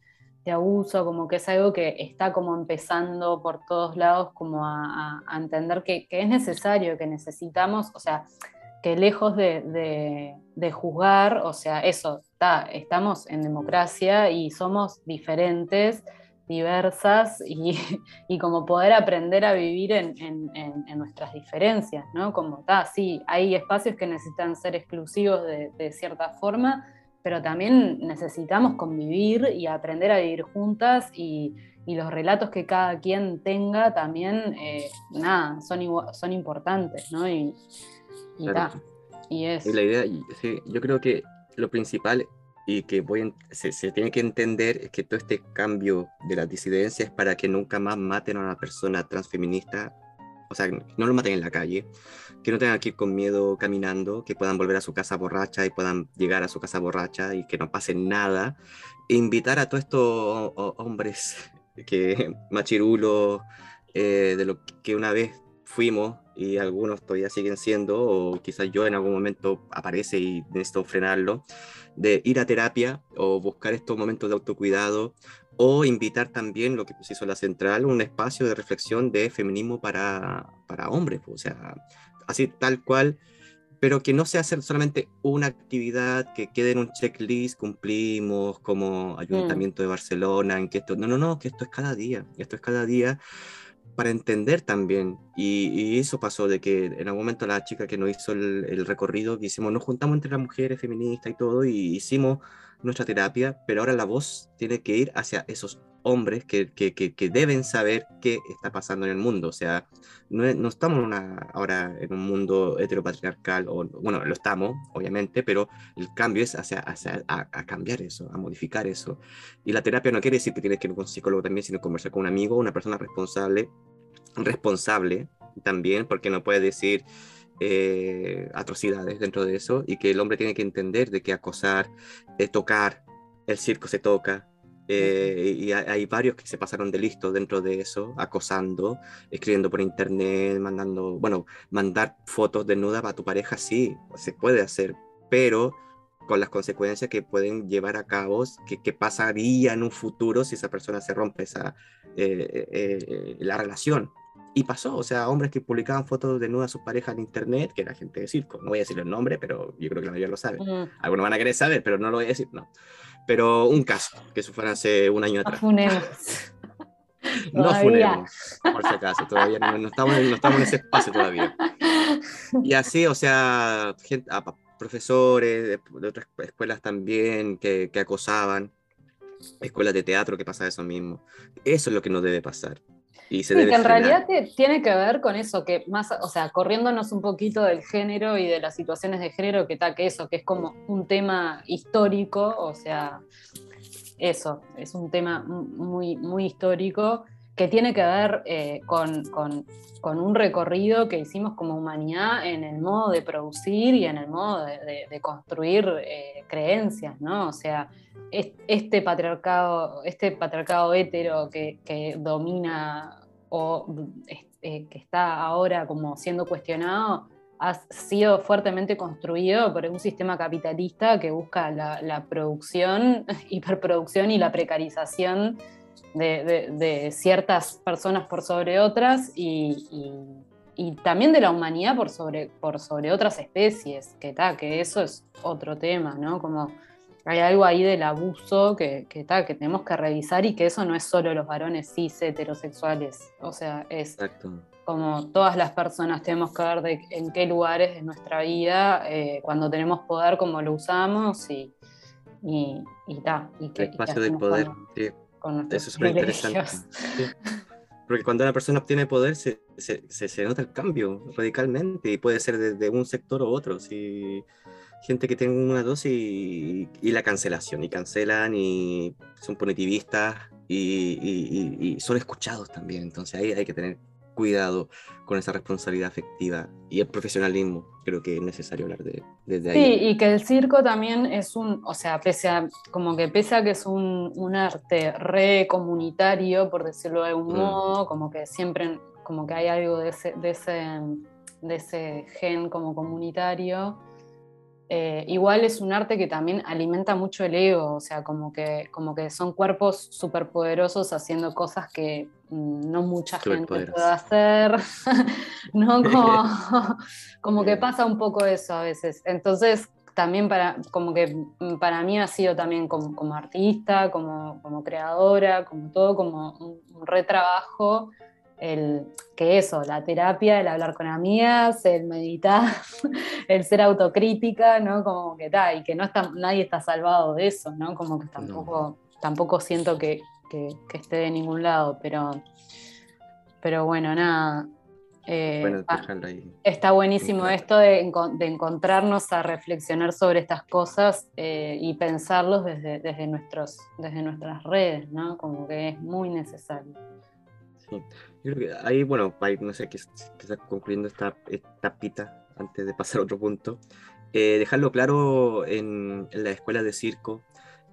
abuso, como que es algo que está como empezando por todos lados como a, entender que, es necesario, que necesitamos, o sea, que lejos de, juzgar, o sea, eso, está, estamos en democracia y somos diferentes diversas y, como poder aprender a vivir en, nuestras diferencias, ¿no? Como está, sí, hay espacios que necesitan ser exclusivos de, cierta forma, pero también necesitamos convivir y aprender a vivir juntas y, los relatos que cada quien tenga también, eh, nada, son, son importantes, ¿no? Y, y, es... la idea, sí, yo creo que lo principal y que voy se, se, tiene que entender que todo este cambio de la disidencia es para que nunca más maten a una persona transfeminista, o sea, no lo maten en la calle, que no tengan que ir con miedo caminando, que puedan volver a su casa borracha y puedan llegar a su casa borracha y que no pase nada. E invitar a todos estos hombres que machirulos, eh, de lo que una vez fuimos y algunos todavía siguen siendo, o quizás yo en algún momento aparece y necesito frenarlo, de ir a terapia o buscar estos momentos de autocuidado o invitar también lo que pues hizo la central, un espacio de reflexión de feminismo para, para hombres, pues, o sea, así tal cual, pero que no sea hacer solamente una actividad que quede en un checklist, cumplimos como mm. Ayuntamiento de Barcelona, en que esto, no, no, no, que esto es cada día, esto es cada día para entender también. Y, eso pasó de que en algún momento la chica que nos hizo el, recorrido, que hicimos, nos juntamos entre las mujeres feministas y todo, y hicimos nuestra terapia, pero ahora la voz tiene que ir hacia esos hombres que, que, que, deben saber qué está pasando en el mundo. O sea, no, no estamos una, ahora en un mundo heteropatriarcal, o bueno, lo estamos, obviamente, pero el cambio es hacia, hacia a, cambiar eso, a modificar eso. Y la terapia no quiere decir que tienes que ir con un psicólogo también, sino conversar con un amigo, una persona responsable, responsable también, porque no puede decir... Eh, atrocidades dentro de eso y que el hombre tiene que entender de que acosar, eh, tocar, el circo se toca, eh, y hay, varios que se pasaron de listo dentro de eso, acosando, escribiendo por internet, mandando, bueno, mandar fotos desnudas a tu pareja, sí, se puede hacer, pero con las consecuencias que pueden llevar a cabo, que, pasaría en un futuro si esa persona se rompe esa, eh, eh, la relación. Y pasó, o sea, hombres que publicaban fotos desnudas a sus parejas en internet, que era gente de circo, no voy a decir el nombre, pero yo creo que la mayoría lo sabe. Algunos van a querer saber, pero no lo voy a decir, no pero un caso, que eso fue hace un año atrás. no funemos, por si acaso, todavía no, estamos, no, estamos, en ese espacio todavía. Y así, o sea, gente, profesores de, otras escuelas también que, que acosaban, escuelas de teatro que pasa eso mismo. Eso es lo que no debe pasar. Y sí, que en realidad tiene que ver con eso, que más, o sea, corriéndonos un poquito del género y de las situaciones de género, que está que eso, que es como un tema histórico, o sea, eso, es un tema muy, muy histórico que tiene que ver eh, con, un recorrido que hicimos como humanidad en el modo de producir y en el modo de, construir eh, creencias, ¿no? O sea, este patriarcado, este patriarcado hetero que, que domina o eh, que está ahora como siendo cuestionado ha sido fuertemente construido por un sistema capitalista que busca la, producción, hiperproducción y la precarización de, ciertas personas por sobre otras y, también de la humanidad por sobre, por sobre otras especies, que, que eso es otro tema, ¿no? Como hay algo ahí del abuso que, que, que tenemos que revisar y que eso no es solo los varones cis heterosexuales. O sea, es como todas las personas tenemos que ver de en qué lugares de nuestra vida, eh, cuando tenemos poder, cómo lo usamos y, y, y, El espacio del poder, sí. Eso es súper interesante. Porque cuando una persona obtiene poder, se, se, se, nota el cambio radicalmente y puede ser desde un sector u otro. Si gente que tiene una dosis y, la cancelación, y cancelan y son punitivistas y, son escuchados también. Entonces ahí hay que tener cuidado con esa responsabilidad afectiva y el profesionalismo, creo que es necesario hablar de, desde ahí. Sí, y que el circo también es un, o sea, pese a, como que pese a que es un, un arte re comunitario, por decirlo de algún mm. modo, como que siempre, como que hay algo de ese, de ese, de ese gen como comunitario, eh, igual es un arte que también alimenta mucho el ego, o sea, como que, como que son cuerpos superpoderosos haciendo cosas que mm, no mucha gente puede hacer, ¿no? Como, como, que pasa un poco eso a veces. Entonces, también para, como que para mí ha sido también como, artista, como, creadora, como todo, como un, retrabajo, el, que eso, la terapia, el hablar con amigas, el meditar, el ser autocrítica, ¿no? Como que tal, y que no está, nadie está salvado de eso, ¿no? Como que tampoco, tampoco siento que, que, esté de ningún lado, pero, pero bueno, nada. Eh, ah, está buenísimo esto de, encontrarnos a reflexionar sobre estas cosas eh, y pensarlos desde, desde, nuestros, desde nuestras redes, ¿no? Como que es muy necesario. Sí, yo creo que ahí, bueno, no sé, está concluyendo esta etapita antes de pasar a otro punto. Eh, dejarlo claro en, en la escuela de circo,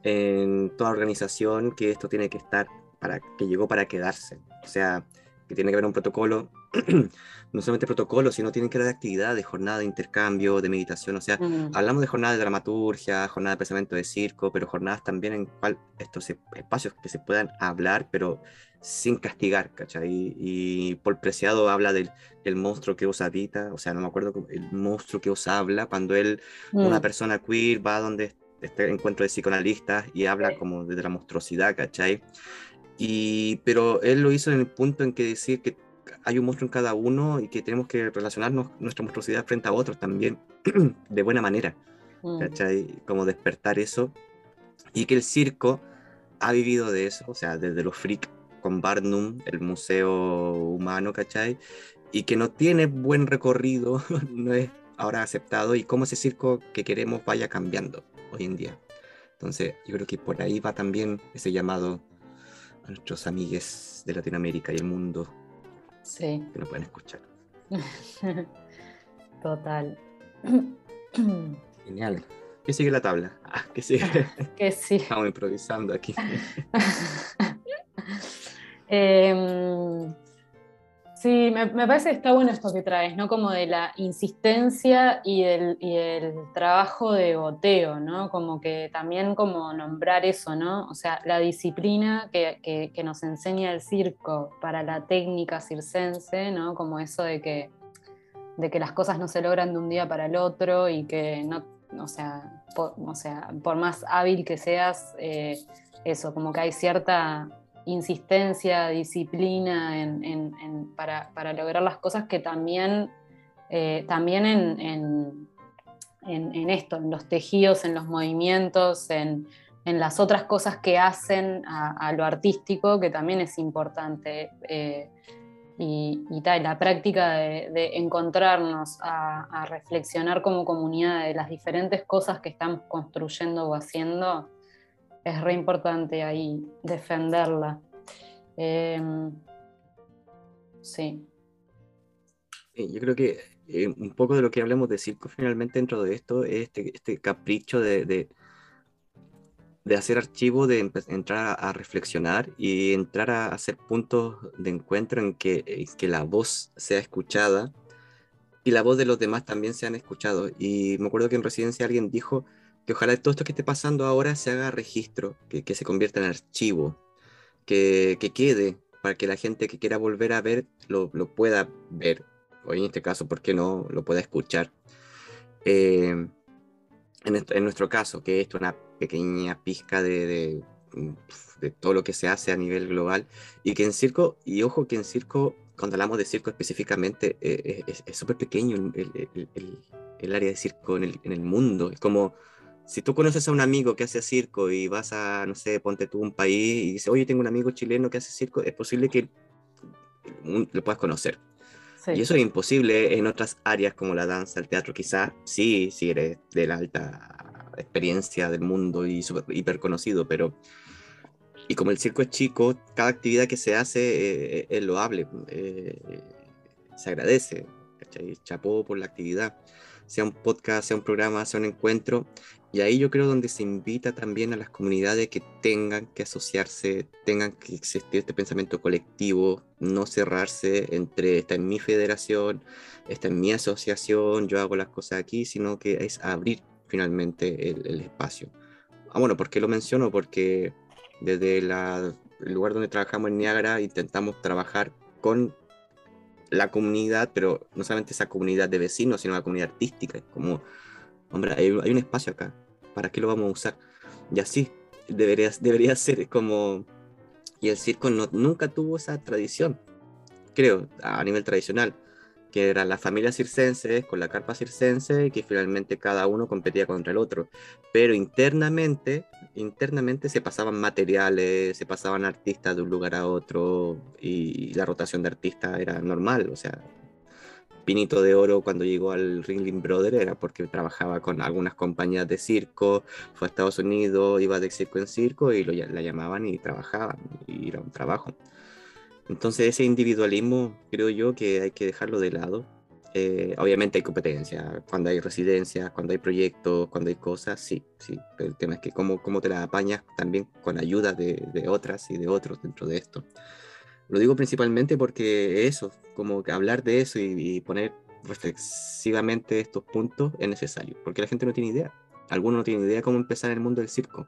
en toda organización que esto tiene que estar para que llegó para quedarse. O sea, que tiene que haber un protocolo, no solamente protocolo, sino tienen que haber actividades, jornada de intercambio, de meditación. O sea, hablamos de jornadas de dramaturgia, jornada de pensamiento de circo, pero jornadas también en cual estos espacios que se puedan hablar, pero sin castigar, ¿cachai? Y, Paul Preciado habla del, monstruo que os habita, o sea, no me acuerdo, el monstruo que os habla, cuando él, una mm. persona queer, va donde este encuentro de psicoanalistas y habla como de la monstruosidad, ¿cachai? Y, pero él lo hizo en el punto en que decir que hay un monstruo en cada uno y que tenemos que relacionarnos nuestra monstruosidad frente a otros también de buena manera, mm. ¿cachai? Como despertar eso y que el circo ha vivido de eso, o sea, desde los freak con Barnum, el museo humano, ¿cachai? Y que no tiene buen recorrido, no es ahora aceptado y cómo ese circo que queremos vaya cambiando hoy en día. Entonces, yo creo que por ahí va también ese llamado a nuestros amigues de Latinoamérica y el mundo sí. que nos pueden escuchar. Total. Genial. ¿Qué sigue la tabla? Ah, ¿Qué sigue? Que sí. Estamos improvisando aquí. eh, Sí, me, parece que está bueno esto que traes, ¿no? Como de la insistencia y el, trabajo de goteo, ¿no? Como que también como nombrar eso, ¿no? O sea, la disciplina que, nos enseña el circo para la técnica circense, ¿no? Como eso de que, de que las cosas no se logran de un día para el otro y que no, o sea, por, o sea, por más hábil que seas, eh, eso, como que hay cierta insistencia, disciplina para, lograr las cosas que también, eh, también en, esto, en los tejidos, en los movimientos, en, las otras cosas que hacen a, lo artístico, que también es importante. Eh, y, tal, la práctica de, encontrarnos a, reflexionar como comunidad de las diferentes cosas que estamos construyendo o haciendo, es re importante ahí defenderla. Em, sí. Yo creo que eh, un poco de lo que hablemos de circo finalmente dentro de esto es este, este capricho de, de, hacer archivo, de entrar a, reflexionar y entrar a hacer puntos de encuentro en que, que la voz sea escuchada y la voz de los demás también sean escuchados. Y me acuerdo que en residencia alguien dijo que ojalá todo esto que esté pasando ahora se haga registro, que, que se convierta en archivo, que, que, quede, para que la gente que quiera volver a ver lo, lo, pueda ver, o en este caso, ¿por qué no? Lo pueda escuchar. Eh, en, en, nuestro caso, que es una pequeña pizca de, de, de, todo lo que se hace a nivel global, y que en circo, y ojo que en circo, cuando hablamos de circo específicamente, eh, es súper pequeño el, el, el, el, área de circo en el, en el mundo, es como si tú conoces a un amigo que hace circo y vas a, no sé, ponte tú un país y dices, oye, tengo un amigo chileno que hace circo, es posible que lo puedas conocer. Y eso es imposible en otras áreas como la danza, el teatro, quizás sí, si eres de la alta experiencia del mundo y super, hiper conocido, pero... Y como el circo es chico, cada actividad que se hace eh, es loable, eh, se agradece, ¿cachai? Chapó por la actividad, sea un podcast, sea un programa, sea un encuentro, y ahí yo creo donde se invita también a las comunidades que tengan que asociarse, tengan que existir este pensamiento colectivo, no cerrarse entre esta en mi federación, esta en mi asociación, yo hago las cosas aquí, sino que es abrir finalmente el, espacio. Ah, bueno, ¿por qué lo menciono? Porque desde el lugar donde trabajamos en Niagara intentamos trabajar con la comunidad, pero no solamente esa comunidad de vecinos, sino la comunidad artística, como hombre, hay, hay un espacio acá, ¿para qué lo vamos a usar? Y así debería, debería ser como... Y el circo no, nunca tuvo esa tradición, creo, a nivel tradicional, que eran las familias circenses con la carpa circense, que finalmente cada uno competía contra el otro. Pero internamente, internamente se pasaban materiales, se pasaban artistas de un lugar a otro, y la rotación de artistas era normal, o sea, Pinito de Oro cuando llegó al Ringling Brother era porque trabajaba con algunas compañías de circo, fue a Estados Unidos, iba de circo en circo y lo, la llamaban y trabajaban, y era un trabajo. Entonces ese individualismo creo yo que hay que dejarlo de lado. Eh, obviamente hay competencia, cuando hay residencias, cuando hay proyectos, cuando hay cosas, sí, sí. Pero el tema es que cómo, cómo te la apañas también con ayuda de, de otras y de otros dentro de esto. Lo digo principalmente porque eso, como que hablar de eso y, poner reflexivamente estos puntos es necesario, porque la gente no tiene idea. Algunos no tienen idea cómo empezar en el mundo del circo.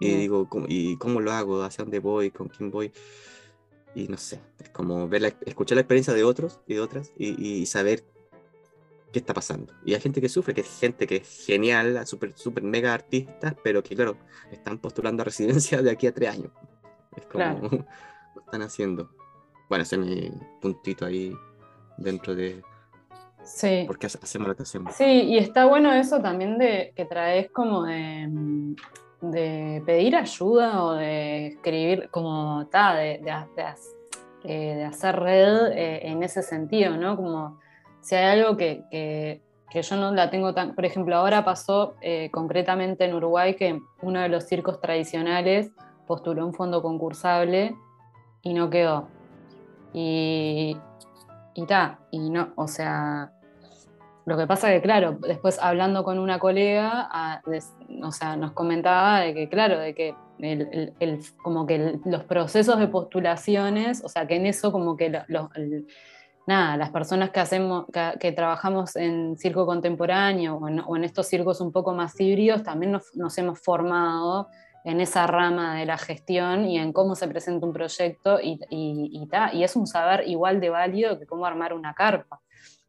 Y digo, ¿cómo, ¿y cómo lo hago? ¿Hacia dónde voy? ¿Con quién voy? Y no sé, es como ver escuchar la experiencia de otros y de otras y, saber qué está pasando. Y hay gente que sufre, que es gente que es genial, súper, súper mega artistas, pero que, claro, están postulando a residencia de aquí a tres años. Es como, lo están haciendo. Bueno, ese es mi puntito ahí dentro de... Sí. Porque hacemos lo que hacemos. Sí, y está bueno eso también de que traes como de, de pedir ayuda o de escribir como ta, de, de, eh, de, hacer red eh, en ese sentido, ¿no? Como si hay algo que, que, que, yo no la tengo tan... Por ejemplo, ahora pasó eh, concretamente en Uruguay que uno de los circos tradicionales postuló un fondo concursable y no quedó. Y, y ta, y no, o sea, lo que pasa que, claro, después hablando con una colega, o sea, nos comentaba de que, claro, de que el, como que los procesos de postulaciones, o sea, que en eso como que nada, las personas que hacemos, que, trabajamos en circo contemporáneo o en, estos circos un poco más híbridos, también nos hemos formado en esa rama de la gestión y en cómo se presenta un proyecto y, y, y, es un saber igual de válido que cómo armar una carpa.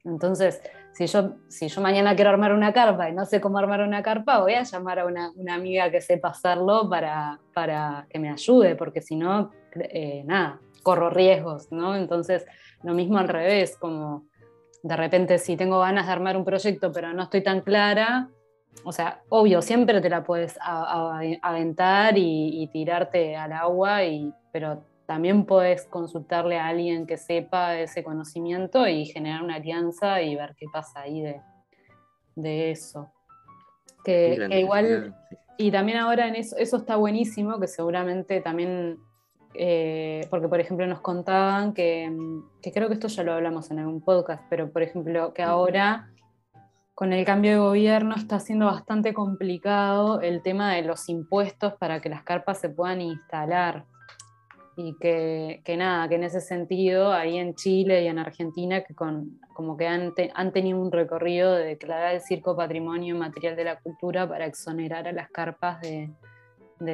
Entonces, si yo, si yo mañana quiero armar una carpa y no sé cómo armar una carpa, voy a llamar a una, una amiga que sepa hacerlo para, para que me ayude, porque si no, eh, nada, corro riesgos, ¿no? Entonces, lo mismo al revés, como de repente si tengo ganas de armar un proyecto pero no estoy tan clara, o sea, obvio, siempre te la puedes aventar y, tirarte al agua, y, pero también puedes consultarle a alguien que sepa ese conocimiento y generar una alianza y ver qué pasa ahí de, eso. Que, igual, y también ahora en eso, eso está buenísimo, que seguramente también, eh, porque por ejemplo nos contaban que, que creo que esto ya lo hablamos en algún podcast, pero por ejemplo que ahora con el cambio de gobierno está siendo bastante complicado el tema de los impuestos para que las carpas se puedan instalar. Y que, nada, que en ese sentido, ahí en Chile y en Argentina, que con, como que han, han tenido un recorrido de declarar el circo patrimonio material de la cultura para exonerar a las carpas de,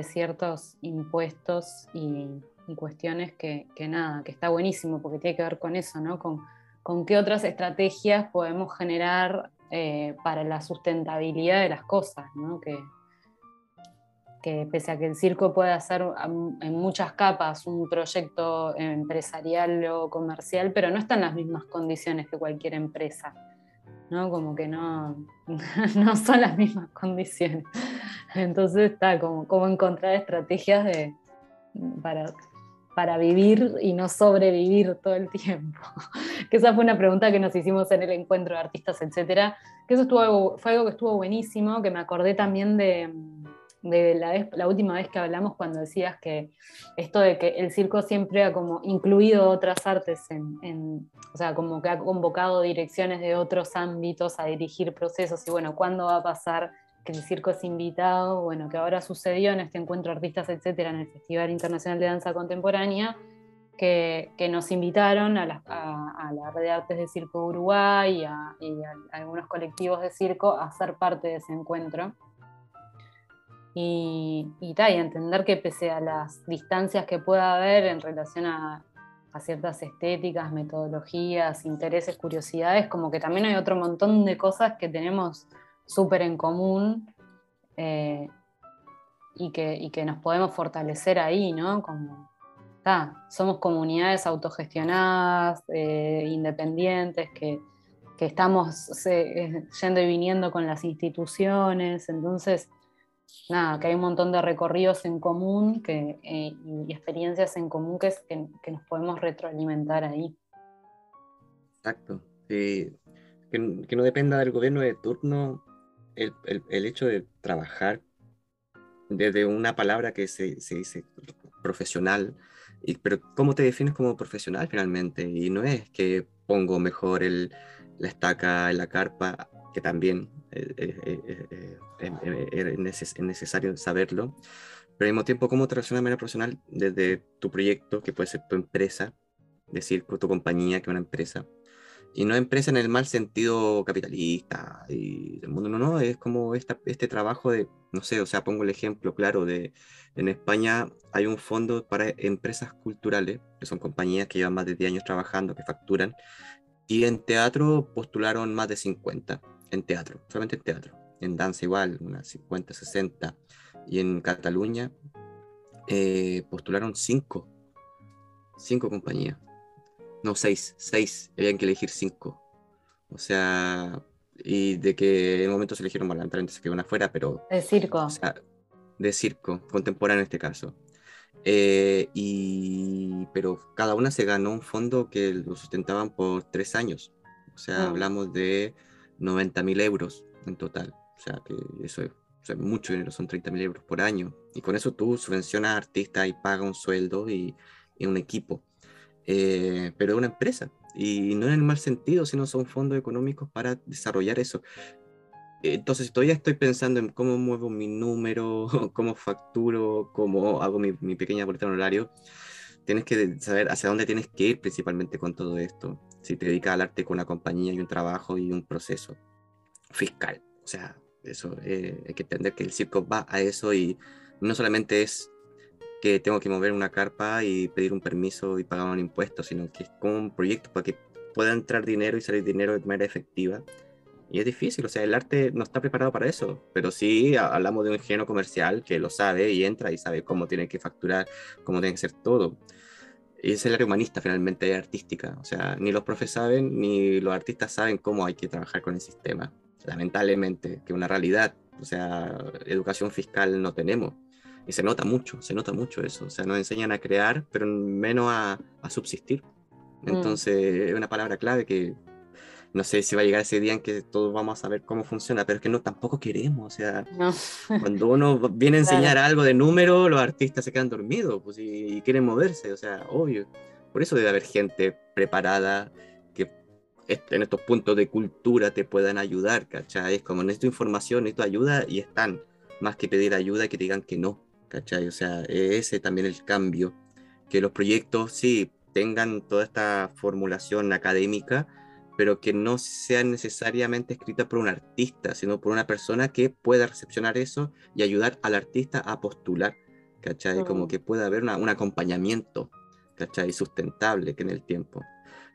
ciertos impuestos y, cuestiones que, nada, que está buenísimo porque tiene que ver con eso, ¿no? Con, con qué otras estrategias podemos generar eh, para la sustentabilidad de las cosas, ¿no? que, que pese a que el circo puede hacer en muchas capas un proyecto empresarial o comercial, pero no está en las mismas condiciones que cualquier empresa. ¿no? Como que no, no son las mismas condiciones. Entonces está como, como encontrar estrategias de, para para vivir y no sobrevivir todo el tiempo? que esa fue una pregunta que nos hicimos en el encuentro de artistas, etcétera. Que eso fue algo que estuvo buenísimo, que me acordé también de, la, la, última vez que hablamos cuando decías que esto de que el circo siempre ha como incluido otras artes, en, o sea, como que ha convocado direcciones de otros ámbitos a dirigir procesos y bueno, ¿cuándo va a pasar que el circo es invitado, bueno, que ahora sucedió en este encuentro artistas, etcétera, en el Festival Internacional de Danza Contemporánea, que, que nos invitaron a la, a, la, Red de Artes de Circo Uruguay y a, algunos colectivos de circo a ser parte de ese encuentro. Y, y, y entender que pese a las distancias que pueda haber en relación a ciertas estéticas, metodologías, intereses, curiosidades, como que también hay otro montón de cosas que tenemos súper en común eh, y, que, que, nos podemos fortalecer ahí, ¿no? Como, somos comunidades autogestionadas, eh, independientes, que, estamos yendo y viniendo con las instituciones, entonces, nada, que hay un montón de recorridos en común que, y experiencias en común que, que nos podemos retroalimentar ahí. Exacto. que, no dependa del gobierno de turno el, hecho de trabajar desde una palabra que se, dice profesional, y, pero ¿cómo te defines como profesional finalmente? Y no es que pongo mejor el, la estaca en la carpa, que también eh, eh, eh, es necesario saberlo, pero al mismo tiempo, ¿cómo te relacionas de manera profesional desde tu proyecto, que puede ser tu empresa, decir, tu compañía, que es una empresa, y no empresa en el mal sentido capitalista y del mundo, no, no, es como esta, este trabajo de, no sé, o sea, pongo el ejemplo claro de, en España hay un fondo para empresas culturales, que son compañías que llevan más de 10 años trabajando, que facturan, y en teatro postularon más de 50, en teatro, solamente en teatro, en danza igual, unas 50, 60, y en Cataluña eh, postularon 5, 5 compañías. No, seis, seis, habían que elegir cinco. O sea, y de que en un momento se eligieron, bueno, se quedó una afuera, pero... De circo. O sea, de circo, contemporáneo en este caso. Eh, y, pero cada una se ganó un fondo que lo sustentaban por tres años. O sea, ah. hablamos de 90 mil euros en total. O sea, que eso es, mucho dinero, son 30 mil euros por año. Y con eso tú subvencionas a artistas y pagas un sueldo y, y un equipo. Eh, pero es una empresa y no en el mal sentido, sino son fondos económicos para desarrollar eso. Entonces, todavía estoy pensando en cómo muevo mi número, cómo facturo, cómo hago mi, mi pequeña boleta horario. Tienes que saber hacia dónde tienes que ir principalmente con todo esto. Si te dedicas al arte con una compañía y un trabajo y un proceso fiscal. O sea, eso eh, hay que entender que el circo va a eso y no solamente es que tengo que mover una carpa y pedir un permiso y pagar un impuesto, sino que es como un proyecto para que pueda entrar dinero y salir dinero de manera efectiva. Y es difícil, o sea, el arte no está preparado para eso, pero sí hablamos de un ingeniero comercial que lo sabe y entra y sabe cómo tiene que facturar, cómo tiene que ser todo. Y es el área humanista finalmente, artística. O sea, ni los profes saben, ni los artistas saben cómo hay que trabajar con el sistema. Lamentablemente, que una realidad. O sea, educación fiscal no tenemos. Y se nota mucho, se nota mucho eso. O sea, nos enseñan a crear, pero menos a, subsistir. Mm. Entonces, es una palabra clave que no sé si va a llegar ese día en que todos vamos a saber cómo funciona, pero es que no tampoco queremos. O sea, cuando uno viene a enseñar algo de número, los artistas se quedan dormidos pues, y, quieren moverse. O sea, obvio. Por eso debe haber gente preparada que en estos puntos de cultura te puedan ayudar, ¿cachai? Es como necesito información, necesito ayuda y están. Más que pedir ayuda y que te digan que no. ¿Cachai? O sea, ese también el cambio, que los proyectos sí tengan toda esta formulación académica, pero que no sean necesariamente escritas por un artista, sino por una persona que pueda recepcionar eso y ayudar al artista a postular, ¿cachai? Como que pueda haber un acompañamiento, ¿cachai? Sustentable que en el tiempo.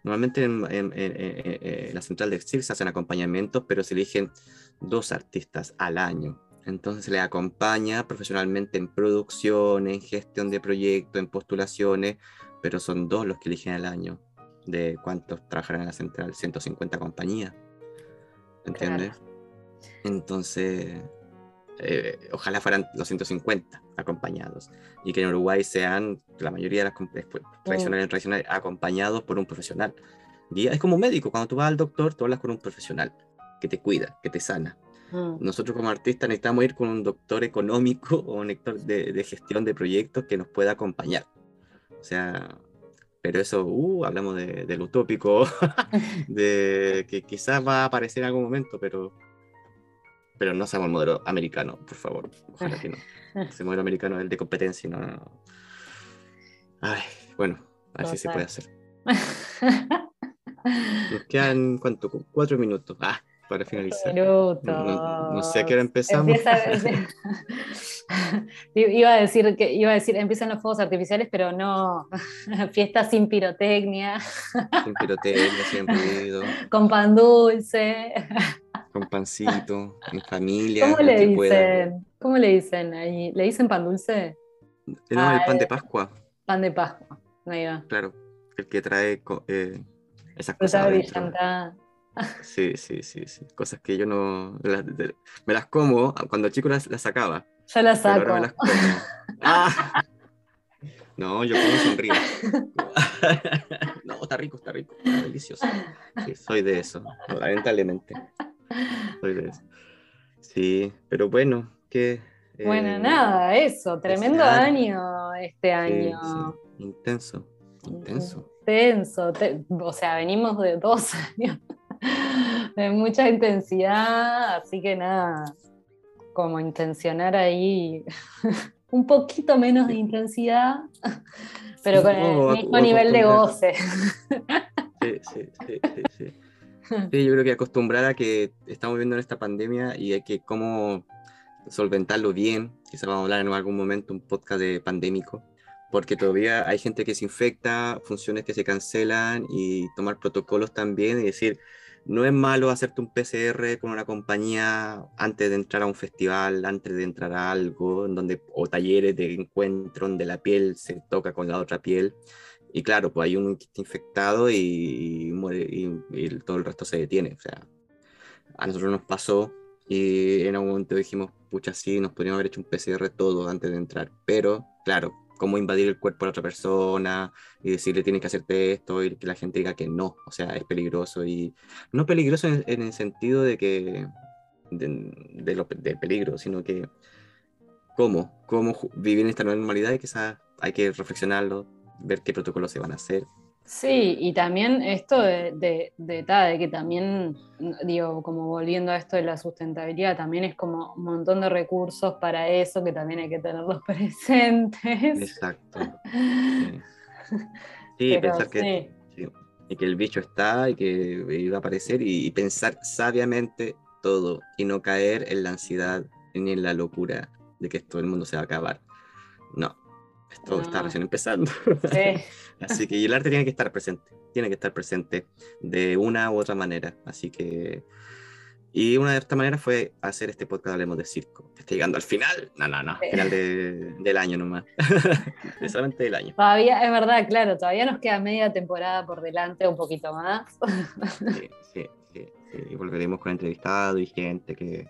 Normalmente en, la central de exil se hacen acompañamientos, pero se eligen dos artistas al año, entonces se le acompaña profesionalmente en producción, en gestión de proyectos, en postulaciones, pero son dos los que eligen al año de cuántos trabajarán en la central, 150 compañías. ¿Entiendes? Entonces, eh, ojalá fueran los 150 acompañados y que en Uruguay sean la mayoría de las pues, tradicionales, tradicionales acompañados por un profesional. Y es como un médico, cuando tú vas al doctor, tú hablas con un profesional que te cuida, que te sana. Mm. Nosotros como artistas necesitamos ir con un doctor económico o un doctor de, gestión de proyectos que nos pueda acompañar. O sea, pero eso, uh, hablamos de, del utópico, de que quizás va a aparecer en algún momento, pero, pero no seamos el modelo americano, por favor. Ojalá que no. Ese modelo americano es el de competencia, no, no, Ay, bueno, a ver si se puede hacer. Nos quedan, ¿cuánto? Cuatro minutos. Ah, para finalizar. No, sé a qué hora empezamos. iba, a decir que, iba a decir, empiezan los fuegos artificiales, pero no, fiesta sin pirotecnia. Sin pirotecnia, sin ruido. Con pan dulce. con pancito, en familia. ¿Cómo le pueda. dicen? ¿Cómo le dicen ahí? ¿Le dicen pan dulce? No, el pan de Pascua, Pan de Pascua. Ahí va. claro. El que trae eh, esas Fruta cosas. Sí, sí, sí, sí. Cosas que yo no. las- de- me las como, cuando chico las, las sacaba. Saco. ahora me las como. Ah. No, yo como sonrío. no, está rico, está rico, está delicioso. Sí, soy de eso, lamentablemente. Soy de eso. Sí, pero bueno, que. eh, Bueno, nada, eso. Tremendo año este sí, año. sí, intenso, intenso. Intenso. te- o sea, venimos de dos años de mucha intensidad, así que nada, como intencionar ahí un poquito menos de intensidad, pero con el mismo nivel de goce. Sí, sí, sí, sí, sí. Sí, yo creo que acostumbrar a que estamos viviendo en esta pandemia y hay que cómo solventarlo bien. Quizás vamos a hablar en algún momento un podcast de pandémico, porque todavía hay gente que se infecta, funciones que se cancelan y tomar protocolos también y decir, no es malo hacerte un PCR con una compañía antes de entrar a un festival, antes de entrar a algo, donde, o talleres de encuentro donde la piel se toca con la otra piel. Y claro, pues hay uno infectado y, y muere y, y todo el resto se detiene. O sea, a nosotros nos pasó y en algún momento dijimos, pucha, sí, nos podríamos haber hecho un PCR todo antes de entrar. Pero, claro, cómo invadir el cuerpo de otra persona y decirle tienes que hacerte esto y que la gente diga que no. O sea, es peligroso y no peligroso en, el sentido de que de, de lo, del peligro, sino que cómo, cómo vivir en esta nueva normalidad y quizás hay que reflexionarlo, ver qué protocolos se van a hacer. Sí, y también esto de, de, de, ta, de que también, digo, como volviendo a esto de la sustentabilidad, también es como un montón de recursos para eso que también hay que tenerlos presentes. Exacto. Sí, Sí, Pero pensar que, sí. sí, y que el bicho está y que iba a aparecer y, y pensar sabiamente todo y no caer en la ansiedad ni en la locura de que todo el mundo se va a acabar. No, esto está recién empezando. Sí. Así que y el arte tiene que estar presente, tiene que estar presente de una u otra manera. Así que, y una de estas maneras fue hacer este podcast Hablemos de Circo. Está llegando al final, no, no, no, Sí. final de- del año nomás, De solamente del año. Todavía, es verdad, claro, todavía nos queda media temporada por delante, un poquito más. Sí, sí, sí, sí. Y volveremos con entrevistados y gente que...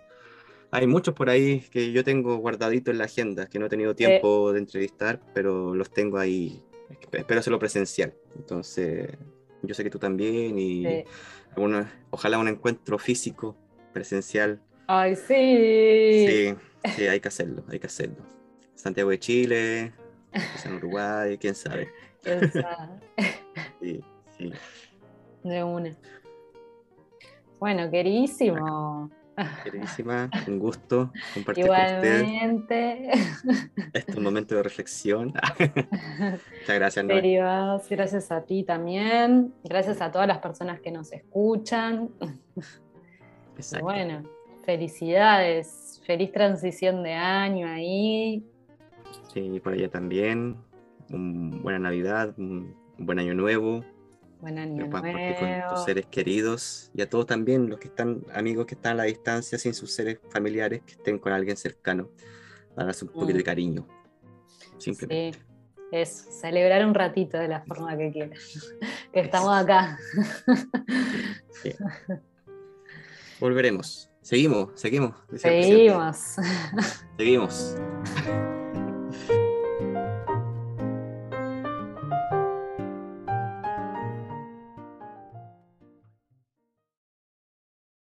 Hay muchos por ahí que yo tengo guardaditos en la agenda, que no he tenido tiempo de entrevistar, pero los tengo ahí. Espero hacerlo presencial. Entonces, yo sé que tú también y Sí. alguno- ojalá un encuentro físico, presencial. Ay, sí. Sí, sí, hay que hacerlo, hay que hacerlo. Santiago de Chile, en Uruguay, quién sabe. Esa, Sí, sí. de una. Bueno, queridísimo. Queridísima, un gusto compartir con usted. Igualmente. Este es un momento de reflexión. Muchas gracias, Noé. Queridos, gracias a ti también. Gracias a todas las personas que nos escuchan. Exacto. bueno, felicidades. Feliz transición de año ahí. Sí, por allá también. Un buena Navidad, un buen año nuevo. Buen año compartir con tus nuevo. seres queridos y a todos también, los que están, amigos que están a la distancia, sin sus seres familiares, que estén con alguien cercano, darse un poquito de Mm. cariño. Simplemente. Sí, es celebrar un ratito de la forma que quieras. Que estamos acá. Volveremos. Seguimos, seguimos. Seguimos. Seguimos.